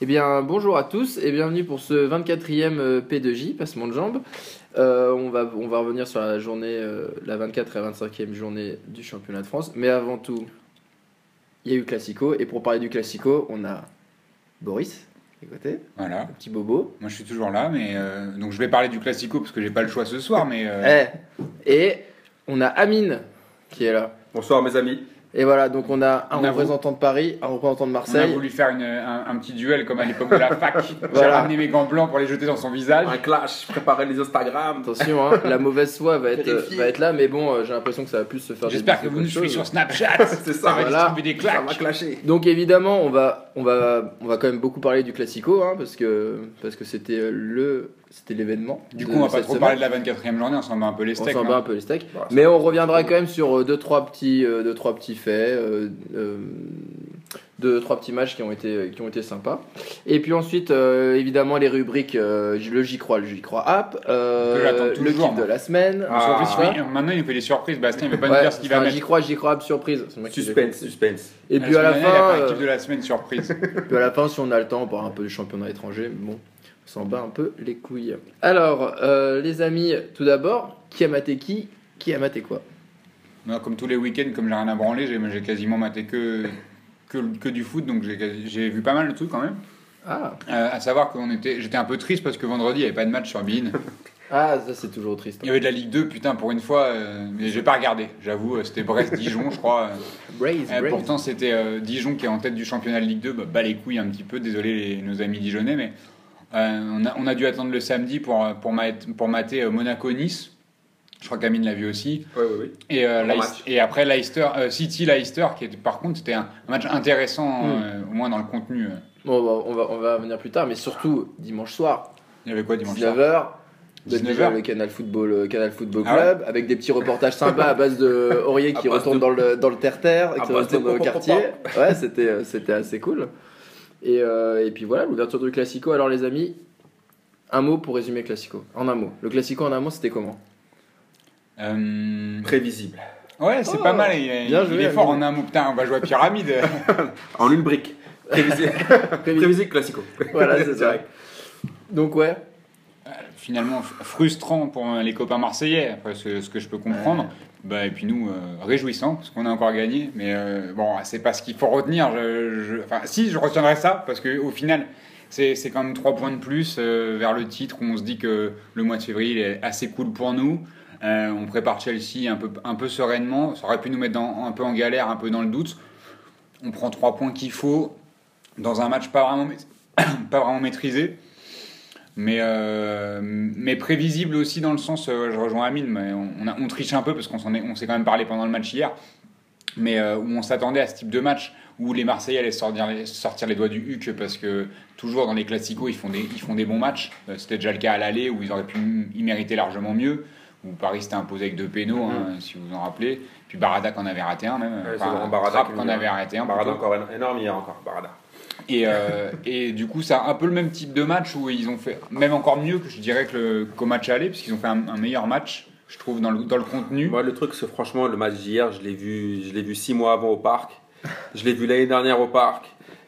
Eh bien, bonjour à tous et bienvenue pour ce 24e euh, P2J, passement de jambes. Euh, on, va, on va revenir sur la journée, euh, la 24 et 25e journée du championnat de France. Mais avant tout, il y a eu Classico. Et pour parler du Classico, on a Boris, à côté, Voilà. le petit bobo. Moi, je suis toujours là, mais euh, donc je vais parler du classico parce que j'ai pas le choix ce soir, mais euh, Eh, et on a Amine qui est là. Bonsoir mes amis. Et voilà, donc on a un On a représentant de Paris, un représentant de on a Marseille. voulu faire une- un, un petit duel comme à l'époque de la fac. J'ai Voilà. ramené mes gants blancs pour les jeter dans son visage. Un clash, préparer les Instagram. Attention, hein, la mauvaise foi va être, va être là, mais bon, euh, j'ai l'impression que ça va plus se faire. J'espère que vous nous suivez sur. Snapchat. C'est Ça ça, va voilà. des Ça va claques. clasher. Donc évidemment, on va, on va, on va quand même beaucoup parler du Classico, hein, parce que parce que c'était le, c'était l'événement. Du coup, on va pas trop semaine. parler de la 24e journée, on s'en bat un peu les On steaks. s'en non bat un peu les steaks. Bah, Mais on reviendra quand même sur euh, deux trois petits, euh, deux trois petits faits, euh, euh, deux trois petits matchs qui ont été, qui ont été sympas. Et puis ensuite, euh, évidemment, les rubriques, euh, le j'y crois, le j'y crois app, euh, le toujours, kiff de la semaine. Ah. Surprise, voilà. oui, Maintenant, il nous fait des surprises. Bastien, il veut pas Ouais, nous dire ce qu'il va mettre. J'y crois, j'y crois, app surprise. Suspense, suspense. Et puis à la fin, euh, de la semaine surprise. Puis à la fin, si on a le temps, on parlera un peu du championnat étranger. Bon, on s'en bat un peu les couilles. Alors, euh, les amis, tout d'abord, qui a maté qui Qui a maté quoi? Moi, comme tous les week-ends, comme j'ai rien à branler, j'ai j'ai quasiment maté que, que, que du foot, donc j'ai j'ai vu pas mal de trucs quand même. Ah, Euh, à savoir que j'étais un peu triste parce que vendredi, il n'y avait pas de match sur Bein. ah ça c'est toujours triste. Il y avait de la Ligue 2, putain, pour une fois, euh, mais j'ai pas regardé, j'avoue, euh, c'était Brest-Dijon, je crois. euh. Braise, Euh, braise. pourtant, c'était Dijon qui est en tête du championnat de Ligue 2, bah, les couilles un petit peu, désolé les- nos amis dijonnais, mais on, a, on a dû attendre le samedi pour, pour, mat- pour mater euh, Monaco-Nice. Je crois qu'Amine l'a vu aussi. Oui, oui, oui. Et, euh, Bon Leicester- match. et après Leicester, euh, City-Leicester, qui était par contre, c'était un, un match intéressant, Mm. euh, au moins dans le contenu. euh. Bon, bah, on, va, on va venir plus tard, mais surtout dimanche soir, Il y avait quoi dimanche soir 19h. 19 déjà heures. le Canal Football, euh, Canal Football Ah Club, avec des petits reportages sympas à base de Aurier qui retourne de- dans le, dans le terre-terre, qui retourne au pop, pop, quartier. Ouais, c'était, euh, c'était assez cool. Et, euh, et puis voilà, l'ouverture du Classico. Alors les amis, un mot pour résumer le Classico. En un mot. Le Classico en un mot, c'était comment? Euh, Prévisible. Ouais, c'est Oh, pas mal, il, bien il joué, est fort en un mot. Putain, on va jouer à Pyramide. En une brique. Prévisible. Prévisible classico. Voilà, c'est ça. Donc ouais, finalement frustrant pour euh, les copains marseillais, après ce, ce que je peux comprendre. Bah, et puis nous, euh, réjouissant, parce qu'on a encore gagné. Mais euh, bon, c'est pas ce qu'il faut retenir. Je, je- enfin, si, je retiendrai ça, parce qu'au final, c'est c'est quand même trois points de plus euh, vers le titre, où on se dit que le mois de février est assez cool pour nous. Euh, on prépare Chelsea un peu, un peu sereinement. Ça aurait pu nous mettre dans- un peu en galère, un peu dans le doute. On prend trois points qu'il faut dans un match pas vraiment, pas vraiment maîtrisé. Mais, euh, mais prévisible aussi dans le sens, euh, je rejoins Amine, mais on, on, a- on triche un peu parce qu'on s'est quand même parlé pendant le match hier, mais euh, où on s'attendait à ce type de match où les Marseillais allaient sortir les, sortir les doigts du huc parce que toujours dans les classicos ils font des, ils font des bons matchs. C'était déjà le cas à l'aller où ils auraient pu y mériter largement mieux, où Paris s'était imposé avec deux pénaux, hein, si vous vous en rappelez. Puis Barada en avait raté un même, Ouais, enfin, Barada qui a- avait arrêté un. Barada encore éno- énorme hier encore. Barada. Et, euh, et du coup, c'est un peu le même type de match où ils ont fait, même encore mieux que je dirais que qu'au match aller, puisqu'ils ont fait un, meilleur match, je trouve, dans le, dans le contenu. Moi, le truc, c'est franchement, le match d'hier, je l'ai vu, je l'ai vu six mois avant au parc. Je l'ai vu l'année dernière au parc.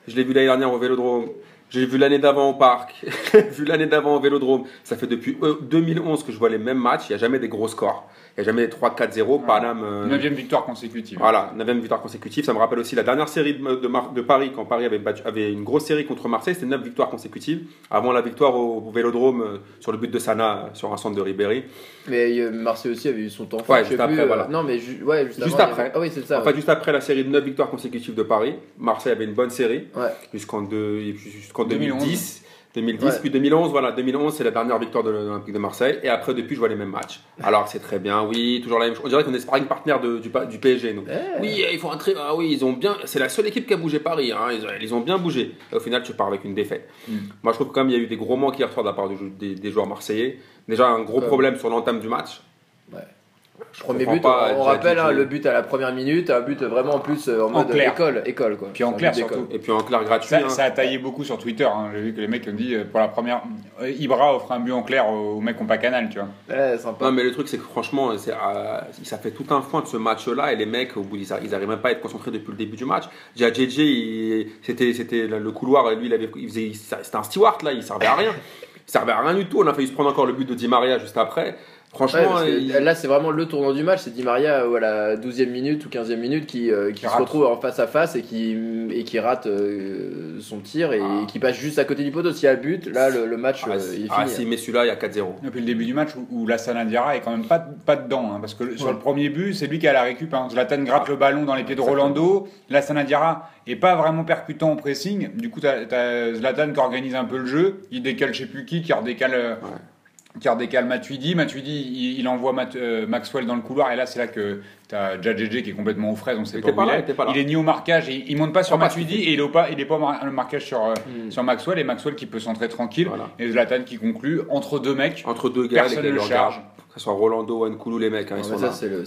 Je l'ai vu l'année dernière au Vélodrome. J'ai vu l'année d'avant au parc. J'ai vu l'année d'avant au Vélodrome. Ça fait depuis euh, 2011 que je vois les mêmes matchs. Il n'y a jamais des gros scores. Il n'y a jamais des 3-4-0. Paname. euh, Neuvième victoire consécutive. Voilà, 9 victoire consécutive. Ça me rappelle aussi la dernière série de, de Mar- de Paris, quand Paris avait, battu- avait une grosse série contre Marseille, c'était 9 victoires consécutives. Avant la victoire au, au Vélodrome euh, sur le but de Sana, euh, sur un centre de Ribéry. mais euh, Marseille aussi avait eu son temps. Ouais, juste après, euh, voilà. Non mais ju- ouais, juste, avant, après. avait- Ah oui, c'est ça. Enfin, juste après la série de 9 victoires consécutives de Paris, Marseille avait une bonne série Ouais. jusqu'en 2011. 2010. 2010, Ouais. puis 2011, voilà, 2011 c'est la dernière victoire de l'Olympique de Marseille, et après depuis je vois les mêmes matchs. Alors c'est très bien, oui, toujours la même chose. On dirait qu'on est sparring partenaire de- du, du PSG, nous. Eh. Oui, il faut un très. Ah oui, ils ont bien. C'est la seule équipe qui a bougé Paris. Hein. Ils, ont, ils ont bien bougé. Et au final, tu pars avec une défaite. Mm. Moi, je trouve quand même il y a eu des gros manques hier soir de la part du- des, des joueurs marseillais. Déjà un gros problème sur l'entame du match. Je Premier but, pas, on, rappelle hein, le but à la première minute, un but vraiment en plus euh, en, mode clair. école, école quoi. Puis en clair, surtout. Et puis en clair gratuit. Ça, hein. ça a taillé beaucoup sur Twitter. hein. J'ai vu que les mecs ont dit euh, pour la première. euh, Ibra offre un but en clair aux mecs qui n'ont pas canal, tu vois. Ouais, sympa. Non, mais le truc, c'est que franchement, euh, ça fait tout un foin de ce match-là et les mecs, au bout, ils n'arrivent même pas à être concentrés depuis le début du match. Déjà, JJ, c'était, c'était le couloir, lui, il avait, il faisait, c'était un steward là, il servait à rien. Il servait à rien du tout. On a failli se prendre encore le but de Di Maria juste après. Franchement, il- là, c'est vraiment le tournant du match. C'est Di Maria à la 12e minute ou 15e minute qui, euh, qui Qui se rate. retrouve en face à face et qui, et qui rate euh, son tir et Ah. qui passe juste à côté du poteau. S'il y a le but, là, le, le match ah, euh, si- il est ah, fini. si, mais celui-là, il y a 4-0. Depuis le début du match où, où Lassana Diarra est quand même pas, pas dedans. hein, parce que sur le premier but, c'est lui qui a la récup. Hein. Zlatan gratte Ah. le ballon dans les pieds de Exactement. Rolando. Lassana Diarra est pas vraiment percutant au pressing. Du coup, t'as as Zlatan qui organise un peu le jeu. Il décale je sais plus qui, qui redécale. euh, Qui redécale Matuidi. Matuidi, il, il envoie Mat- euh, Maxwell dans le couloir. Et là, c'est là que tu as Jadjej qui est complètement aux fraises. On sait pas où il est. il était pas là. Il est ni au marquage. Il, il monte pas sur pas Matuidi et il est pas, il est pas le marquage sur, euh, Mm. sur Maxwell. Et Maxwell qui peut centrer tranquille. Voilà. Et Zlatan qui conclut entre deux mecs. Entre deux gars, Personne ne le charge. Que ce soit Rolando ou Nkoulou, les mecs, hein, Ouais, ils sont ça, c'est le-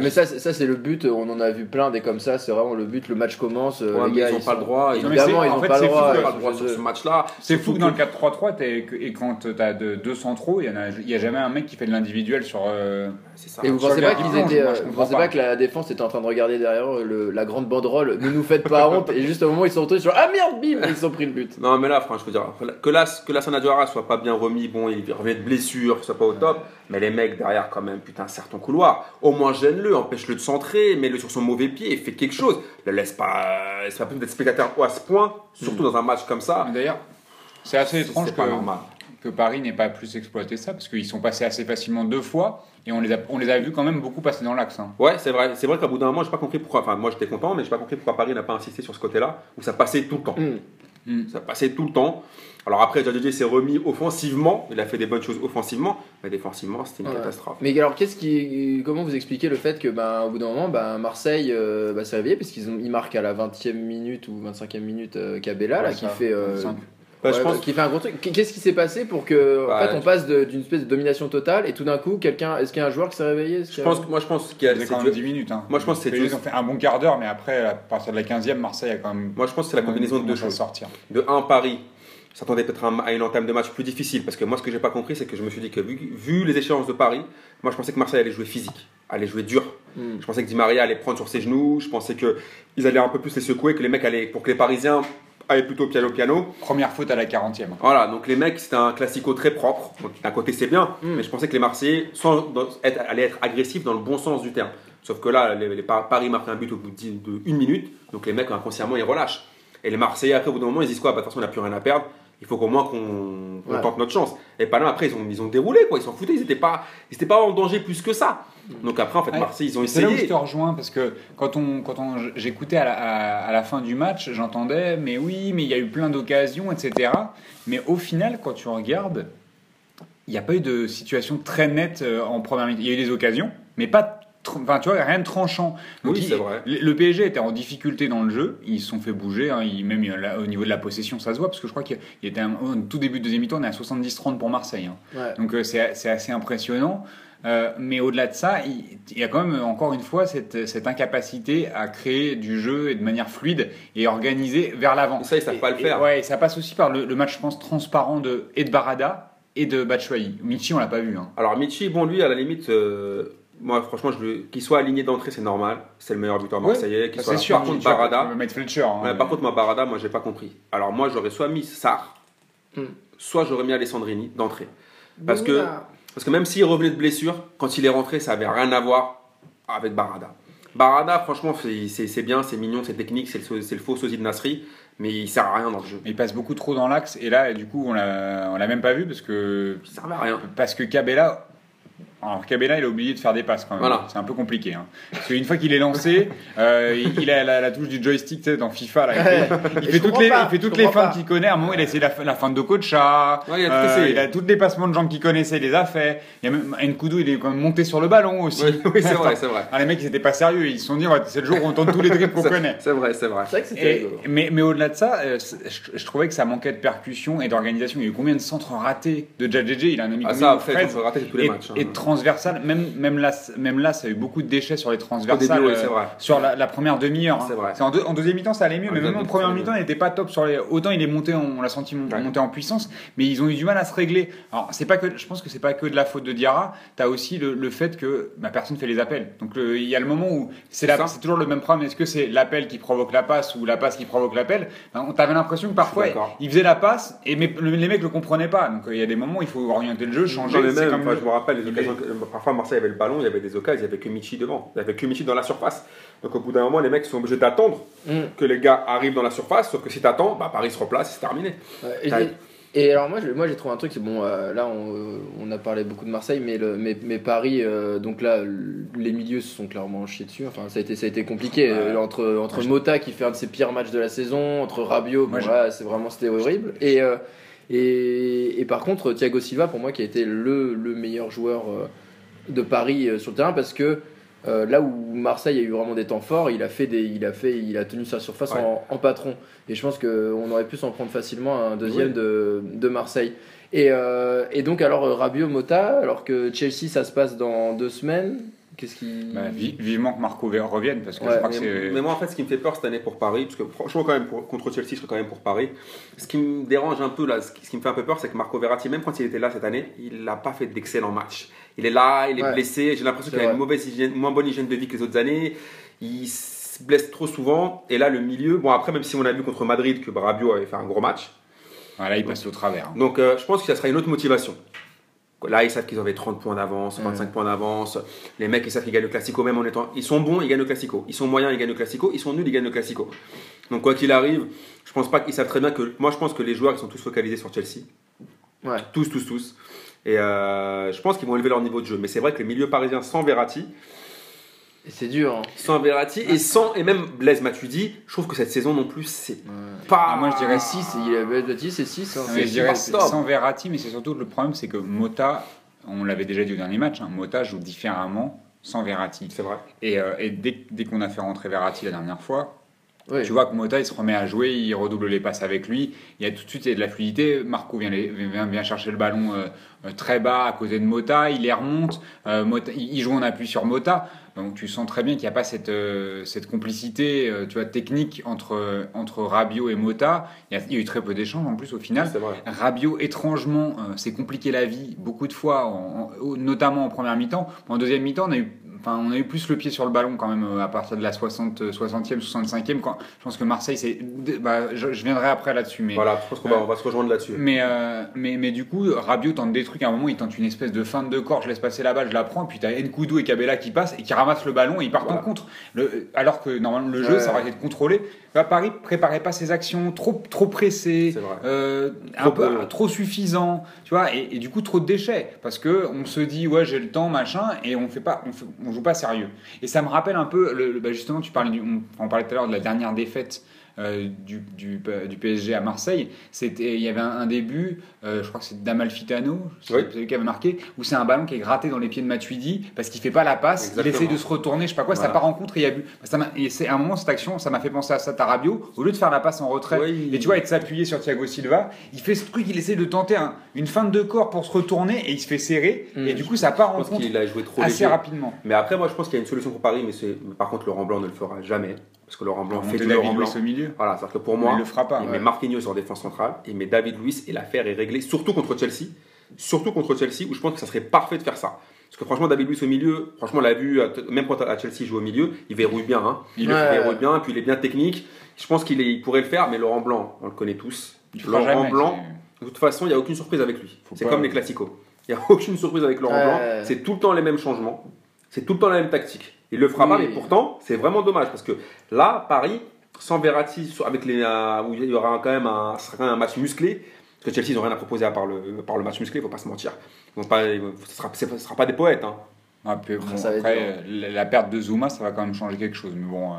mais ça, c'est- ça c'est le but. On en a vu plein des comme ça. C'est vraiment le but. Le match commence. euh, Ouais, les mais gars, ils ont pas sont- le droit. Évidemment, ils en ont fait, pas le fou, droit. Pas le sur ce match-là. C'est fou dans que- le 4-3-3, t'es- que- et quand tu as de 203, il n'y a, jamais un mec qui fait de l'individuel sur. euh, ça. Et vous pensez pas qu'ils étaient, moi, euh, vous pensez pas. pas que la défense était en train de regarder derrière le- la grande banderole Ne nous faites pas honte et juste au moment ils sont retrouvés sur ah merde bim ils ont pris le but. Non, mais là, franchement, je veux dire, que la, que la Sanadioara soit pas bien remis, bon, il revient de blessure, soit pas au top, mais les mecs derrière, quand même, putain, serre ton couloir. Au moins, gêne-le, empêche-le de centrer, mets-le sur son mauvais pied et fais quelque chose. Le laisse pas, c'est pas possible d'être spectateur à ce point, surtout dans un match comme ça. mais D'ailleurs, c'est assez C'est- étrange que, que Paris n'ait pas plus exploité ça, parce qu'ils sont passés assez facilement deux fois, et on les a, on les a vus quand même beaucoup passer dans l'axe. hein. Ouais, c'est vrai. C'est vrai qu'à bout d'un moment, j'ai pas compris pourquoi. Enfin, moi, j'étais content, mais j'ai pas compris pourquoi Paris n'a pas insisté sur ce côté-là, où ça passait tout le temps. Mm. Mm. Ça passait tout le temps. Alors après, JJ s'est remis offensivement. Il a fait des bonnes choses offensivement, mais défensivement, c'était une Ouais. catastrophe. Mais alors qu'est-ce qui comment vous expliquez le fait que ben au bout d'un moment ben Marseille euh, bah, s'est réveillé parce qu'ils ont ils marquent à la 20e minute ou 25e minute euh, Cabella là qui fait euh, 25. Bah, ouais, je pense bah, qui fait un gros truc. Qu'est-ce qui s'est passé pour que en Bah, fait on passe d'une espèce de domination totale et tout d'un coup quelqu'un est-ce qu'il y a un joueur qui s'est réveillé Je pense, que- moi, je pense qu'il y a. C'est quand même 10 minutes. hein. Moi, je pense que c'est Ils ont fait un bon quart d'heure, mais après, à partir de la 15e, Marseille a quand même. Moi, je pense que c'est la combinaison de deux choses. sortir. De un, Paris s'attendait peut-être à un- à une entame de match plus difficile, parce que moi, ce que j'ai pas compris, c'est que je me suis dit que vu, vu les échéances de Paris, moi, je pensais que Marseille allait jouer physique, allait jouer dur. Mm. Je pensais que Di Maria allait prendre sur ses genoux. Je pensais que ils allaient un peu plus les secouer, que les mecs allaient, pour que les Parisiens aillent plutôt piano piano. Première faute à la 40e. Voilà, donc les mecs, c'était un classico très propre. Donc d'un côté, c'est bien, Mm. mais je pensais que les Marseillais sans, être- allaient être agressifs dans le bon sens du terme. Sauf que là, les, les Par- Paris marquent un but au bout de, dix- de une minute, donc les mecs inconsciemment ils relâchent. Et les Marseillais, après, au bout d'un moment, ils disent quoi? Bah, De toute façon, on n'a plus rien à perdre. Il faut qu'au moins qu'on Ouais. tente notre chance. Et pas là, après, ils ont, ils ont déroulé, quoi. Ils s'en foutaient. Ils n'étaient pas, ils étaient pas en danger plus que ça. Donc après, en fait, Ouais. Marseille, ils ont C'est là où je essayé. te rejoins parce que quand on, quand on, j'écoutais à la, à, à la fin du match, j'entendais mais oui, mais il y a eu plein d'occasions, etc. Mais au final, quand tu regardes, il n'y a pas eu de situation très nette euh, en première minute. Il y a eu des occasions, mais pas, enfin tu vois, rien de tranchant. Donc, Oui, c'est vrai. Le PSG était en difficulté dans le jeu, ils se sont fait bouger, hein, ils- même là, au niveau de la possession, ça se voit parce que je crois qu'il était un, au tout début de deuxième mi-temps, on est à 70-30 pour Marseille. hein. Ouais. Donc euh, c'est assez impressionnant. Euh, mais au-delà de ça, il, il y a quand même encore une fois cette, cette incapacité à créer du jeu et de manière fluide et organisée vers l'avant. Ça, ils savent pas le et- faire. ouais, et ça passe aussi par le, le match, je pense, transparent de, et de Barada et de Batshuayi. Michi, on l'a pas vu. Hein. Alors Michi, bon, lui, à la limite, euh, moi, franchement, je qu'il soit aligné d'entrée, c'est normal. C'est le meilleur buteur Ouais, marseillais. qu'il Ça, soit sûr. Par contre, Barada, mettre Fletcher. hein, Ouais, mais- par contre, ma Barada, moi, j'ai pas compris. Alors, moi, j'aurais soit mis Sarr, Hmm. soit j'aurais mis Alessandrini d'entrée. Parce que, parce que même s'il revenait de blessure, quand il est rentré, ça avait rien à voir avec Barada. Barada, franchement, c'est- bien, c'est mignon, c'est technique, c'est le, faux sosie de Nasri, mais il sert à rien dans le jeu. Il passe beaucoup trop dans l'axe et là, du coup, on l'a on l'a même pas vu parce que Il servait à rien. Parce que Cabella, alors Cabella, il a oublié de faire des passes quand même. C'est un peu compliqué. Hein. Parce qu'une fois qu'il est lancé, euh, il, a la, touche du joystick tu sais, dans FIFA. Il, fait, toutes les, il, fait toutes les, fins qu'il connaît. À un moment, il a essayé la, la fin de Kocha. Ouais, il, a euh, il a tous les passements de gens qu'il connaissait, il les a fait. Il y a même Nkoudou, il est quand même monté sur le ballon aussi. C'est vrai, c'est vrai. Ah, les mecs, ils n'étaient pas sérieux. Ils se sont dit, c'est le jour où on tente tous les trucs qu'on connaît. C'est vrai, c'est vrai. mais, au-delà de ça, euh, je, trouvais que ça manquait de percussion et d'organisation. Il y a eu combien de centres ratés de Jadjj Il a un ami ah, ça, après, raté tous les matchs. Hein transversales, même, même, là, même là, ça a eu beaucoup de déchets sur les transversales. début, oui, euh, c'est vrai. sur la, la première demi-heure. C'est hein. vrai. en, deux- en deuxième mi-temps, ça allait mieux, En mais même en première mi-temps, il n'était pas top sur les. Autant il est monté, on l'a senti Ouais. monter en puissance, mais ils ont eu du mal à se régler. Alors, c'est pas que, je pense que c'est pas que de la faute de Diarra. Tu as aussi le, le fait que bah, personne fait les appels. Donc il y a le moment où c'est c'est toujours le même problème. Est-ce que c'est l'appel qui provoque la passe ou la passe qui provoque l'appel? Ben, On t'avait l'impression que parfois d'accord. il faisait la passe et mais, le- les mecs le comprenaient pas. Donc euh, il y a des moments où il faut orienter le jeu, changer. Non, mais c'est même, comme enfin, le- je me rappelle, les occasions, parfois Marseille avait le ballon, il y avait des occasions, il n'y avait que Michi devant. Il n'y avait que Michi dans la surface. Donc au bout d'un moment, les mecs sont obligés d'attendre Mm. que les gars arrivent dans la surface, sauf que si t'attends, bah, Paris se replace, c'est terminé. Ouais, et, alors moi, je- moi j'ai trouvé un truc, c'est bon, euh, là on, on a parlé beaucoup de Marseille, mais, le, mais, mais Paris, euh, donc là le- les milieux se sont clairement chiés dessus, enfin ça a été, ça a été compliqué, euh, entre, entre Mota qui fait un de ses pires matchs de la saison, entre Rabiot, bon, c'est vraiment c'était horrible, et, euh, et, et par contre Thiago Silva pour moi qui a été le, le meilleur joueur euh, de Paris euh, sur le terrain parce que euh, là où Marseille a eu vraiment des temps forts, il a fait des, il a fait, il a tenu sa surface Ouais. en, en patron. Et je pense qu'on aurait pu s'en prendre facilement un deuxième Oui. de, de Marseille. Et, euh, et donc alors Rabiot, Mota, alors que Chelsea ça se passe dans deux semaines. Qu'est-ce qui Bah, vi- vivement que Marco revienne parce que Ouais, je crois que Mais, c'est. mais moi, en fait, ce qui me fait peur cette année pour Paris, parce que franchement, quand même, pour- contre Chelsea, je serais quand même pour Paris. Ce qui me dérange un peu, là, ce qui, ce qui me fait un peu peur, c'est que Marco Verratti, même quand il était là cette année, il n'a pas fait d'excellents matchs. Il est là, il est Ouais. blessé. J'ai l'impression qu'il a une mauvaise hygiène, moins bonne hygiène de vie que les autres années. Il se blesse trop souvent. Et là, le milieu, bon, après, même si on a vu contre Madrid que Rabiot avait fait un gros match, Voilà, il passe au travers. hein. donc euh, je pense que ça sera une autre motivation. Là, ils savent qu'ils avaient 30 points d'avance, 25 points d'avance. Les mecs, ils savent qu'ils gagnent le Classico, même en étant. Ils sont bons, ils gagnent le Classico. Ils sont moyens, ils gagnent le Classico. Ils sont nuls, ils gagnent le Classico. Donc, quoi qu'il arrive, je pense pas qu'ils savent très bien que. Moi, je pense que les joueurs, ils sont tous focalisés sur Chelsea. Ouais. Tous, tous, tous. Et euh, je pense qu'ils vont élever leur niveau de jeu. Mais c'est vrai que le milieu parisien sans Verratti, c'est dur. hein. sans Verratti et sans. Et même Blaise Matuidi, je trouve que cette saison non plus, c'est Ouais. pas. Ah, moi, je dirais 6, il a dit c'est 6. Hein, je dirais sans Verratti, mais c'est surtout le problème, c'est que Mota, on l'avait déjà dit au dernier match, hein, Mota joue différemment sans Verratti. C'est vrai. Et, euh, et dès, dès qu'on a fait rentrer Verratti la dernière fois, Ouais. tu vois que Mota il se remet à jouer, il redouble les passes avec lui, il y a tout de suite il y a de la fluidité. Marco vient, les- vient, vient chercher le ballon euh, euh, très bas à côté de Mota, il les remonte, euh, Mota- il il joue en appui sur Mota. Donc tu sens très bien qu'il n'y a pas cette, euh, cette complicité euh, tu vois, technique entre, entre Rabiot et Mota. Il y, a, il y a eu très peu d'échanges en plus au final. Vrai. Rabiot, étrangement, euh, s'est compliqué la vie beaucoup de fois, en- en- notamment en première mi-temps. En deuxième mi-temps, on a eu. Enfin, on a eu plus le pied sur le ballon quand même euh, à partir de la 60, euh, 60e, 65e. Quand, je pense que Marseille, c'est. Bah, je, je viendrai après là-dessus. Mais, Voilà, je pense qu'on va, on va se rejoindre là-dessus. mais, euh, mais, mais du coup, Rabiot tente des trucs. À un moment, il tente une espèce de feinte de corps. Je laisse passer la balle, je la prends. Puis t'as Nkoudou et Cabella qui passent et qui ramassent le ballon et ils partent Voilà. en contre. Le- alors que normalement, le jeu, Ouais. ça aurait été de contrôler. Là, Paris préparait pas ses actions, trop, trop pressé. Euh, Trop un peu peu. trop suffisant, tu vois, et, et du coup trop de déchets parce que on se dit ouais j'ai le temps machin et on fait pas, on, fait- on joue pas sérieux. Et ça me rappelle un peu, le, bah, justement tu parlais on, on parlait tout à l'heure de la dernière défaite euh, du, du, du PSG à Marseille. C'était, il y avait un, un début, euh, je crois que c'est Damalfitano, c'est Oui. c'est lui qui avait marqué, où c'est un ballon qui est gratté dans les pieds de Matuidi parce qu'il fait pas la passe, il Exactement. essaie de se retourner, je sais pas quoi, ça Voilà. part en contre et il y a but. Ça m'a- et c'est à un moment cette action, ça m'a fait penser à ça, Tarabio, au lieu de faire la passe en retrait. Oui. Et tu vois, et de s'appuyer sur Thiago Silva, il fait ce truc, il essaie de tenter un- une feinte de corps pour se retourner et il se fait serrer. Mm. Et du coup, ça part Je en pense contre qu'il a joué trop assez léger. rapidement. Mais après, moi, je pense qu'il y a une solution pour Paris, mais c'est par contre, Laurent Blanc ne le fera jamais. Parce que Laurent Blanc fait du Laurent Blanc. Au milieu. Voilà, c'est-à-dire que pour Mais moi, il le fera pas. il ouais. met Marquinhos en défense centrale, il met David Luiz et l'affaire est réglée, surtout contre Chelsea. Surtout contre Chelsea, où je pense que ça serait parfait de faire ça. Parce que franchement, David Luiz au milieu, franchement, on l'a vu, même quand à Chelsea il joue au milieu, il verrouille bien. Hein. Il Ouais. verrouille bien, puis il est bien technique. Je pense qu'il il pourrait le faire, mais Laurent Blanc, on le connaît tous. Il Laurent jamais, Blanc, de toute façon, il n'y a aucune surprise avec lui. C'est comme les classicos. Il n'y a aucune surprise avec Laurent Ouais. Blanc. C'est tout le temps les mêmes changements. C'est tout le temps la même tactique. Il le fera Oui. pas, mais pourtant, c'est vraiment dommage parce que là, Paris, sans Verratti, avec les, euh, où il y aura quand même un, ce sera quand même un match musclé. Parce que Chelsea, ils n'ont rien à proposer à part le, à part le match musclé, il ne faut pas se mentir. Ils vont pas, ce ne sera, pas des poètes. hein. Ah, puis bon, après, la, la perte de Zuma, ça va quand même changer quelque chose. Mais bon, euh,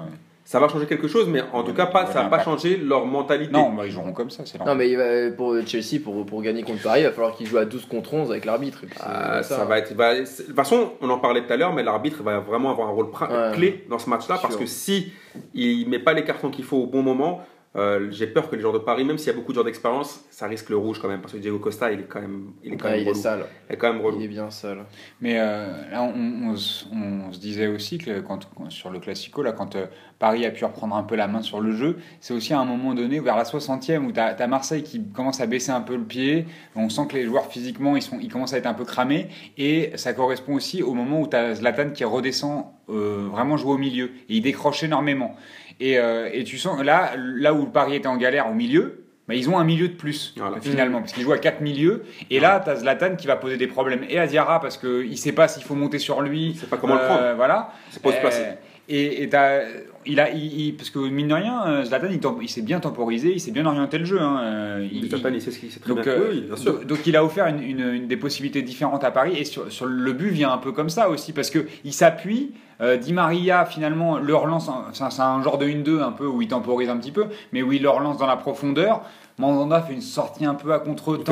Ça va changer quelque chose, mais en tout cas, pas, ça va pas changer leur mentalité. non, bah, ils joueront comme ça. C'est Non, mais il va- pour Chelsea, pour, pour gagner contre Paris, il va falloir qu'il joue à 12 contre 11 avec l'arbitre. et puis c'est Ah, ça. ça va être. bah, de toute façon, on en parlait tout à l'heure, mais l'arbitre va vraiment avoir un rôle Ouais. clé dans ce match-là parce Sûr. que si il met pas les cartons qu'il faut au bon moment, Euh, j'ai peur que les joueurs de Paris, même s'il y a beaucoup de joueurs d'expérience, ça risque le rouge quand même. Parce que Diego Costa, il est quand même, il est quand Ouais, même il est relou. sale. Il est quand même relou. Il est bien sale. Mais euh, là, on, on se- on se disait aussi que quand, sur le Classico, là, quand euh, Paris a pu reprendre un peu la main sur le jeu, c'est aussi à un moment donné, vers la 60e, où tu as, Marseille qui commence à baisser un peu le pied. On sent que les joueurs, physiquement, ils, sont, ils commencent à être un peu cramés. Et ça correspond aussi au moment où tu as Zlatan qui redescend euh, vraiment jouer au milieu. Et il décroche énormément. Et, euh, et tu sens, là, là où Paris était en galère au milieu, bah, ils ont un milieu de plus, Voilà. finalement, parce qu'ils jouent à 4 milieux. Et là, tu as Zlatan qui va poser des problèmes. Et à Diarra, parce qu'il ne sait pas s'il faut monter sur lui. Il sait pas comment le Euh, prendre. Voilà. C'est pas se placer. Euh, et, et t'as- il a, il, il- parce que mine de rien, euh, Zlatan, il, s'est bien temporisé, il s'est bien orienté le jeu. Hein. Euh, il- Zlatan, il sait ce qu'il sait très donc, bien. euh, oui, bien sûr. donc- donc il a offert une, une- une des possibilités différentes à Paris et sur, sur le but vient un peu comme ça aussi parce que il s'appuie. Euh, Di Maria finalement le relance, c'est un- c'est un genre de 1-2 un peu où il temporise un petit peu, mais où il le relance dans la profondeur. Mandanda fait une sortie un peu à contre-temps.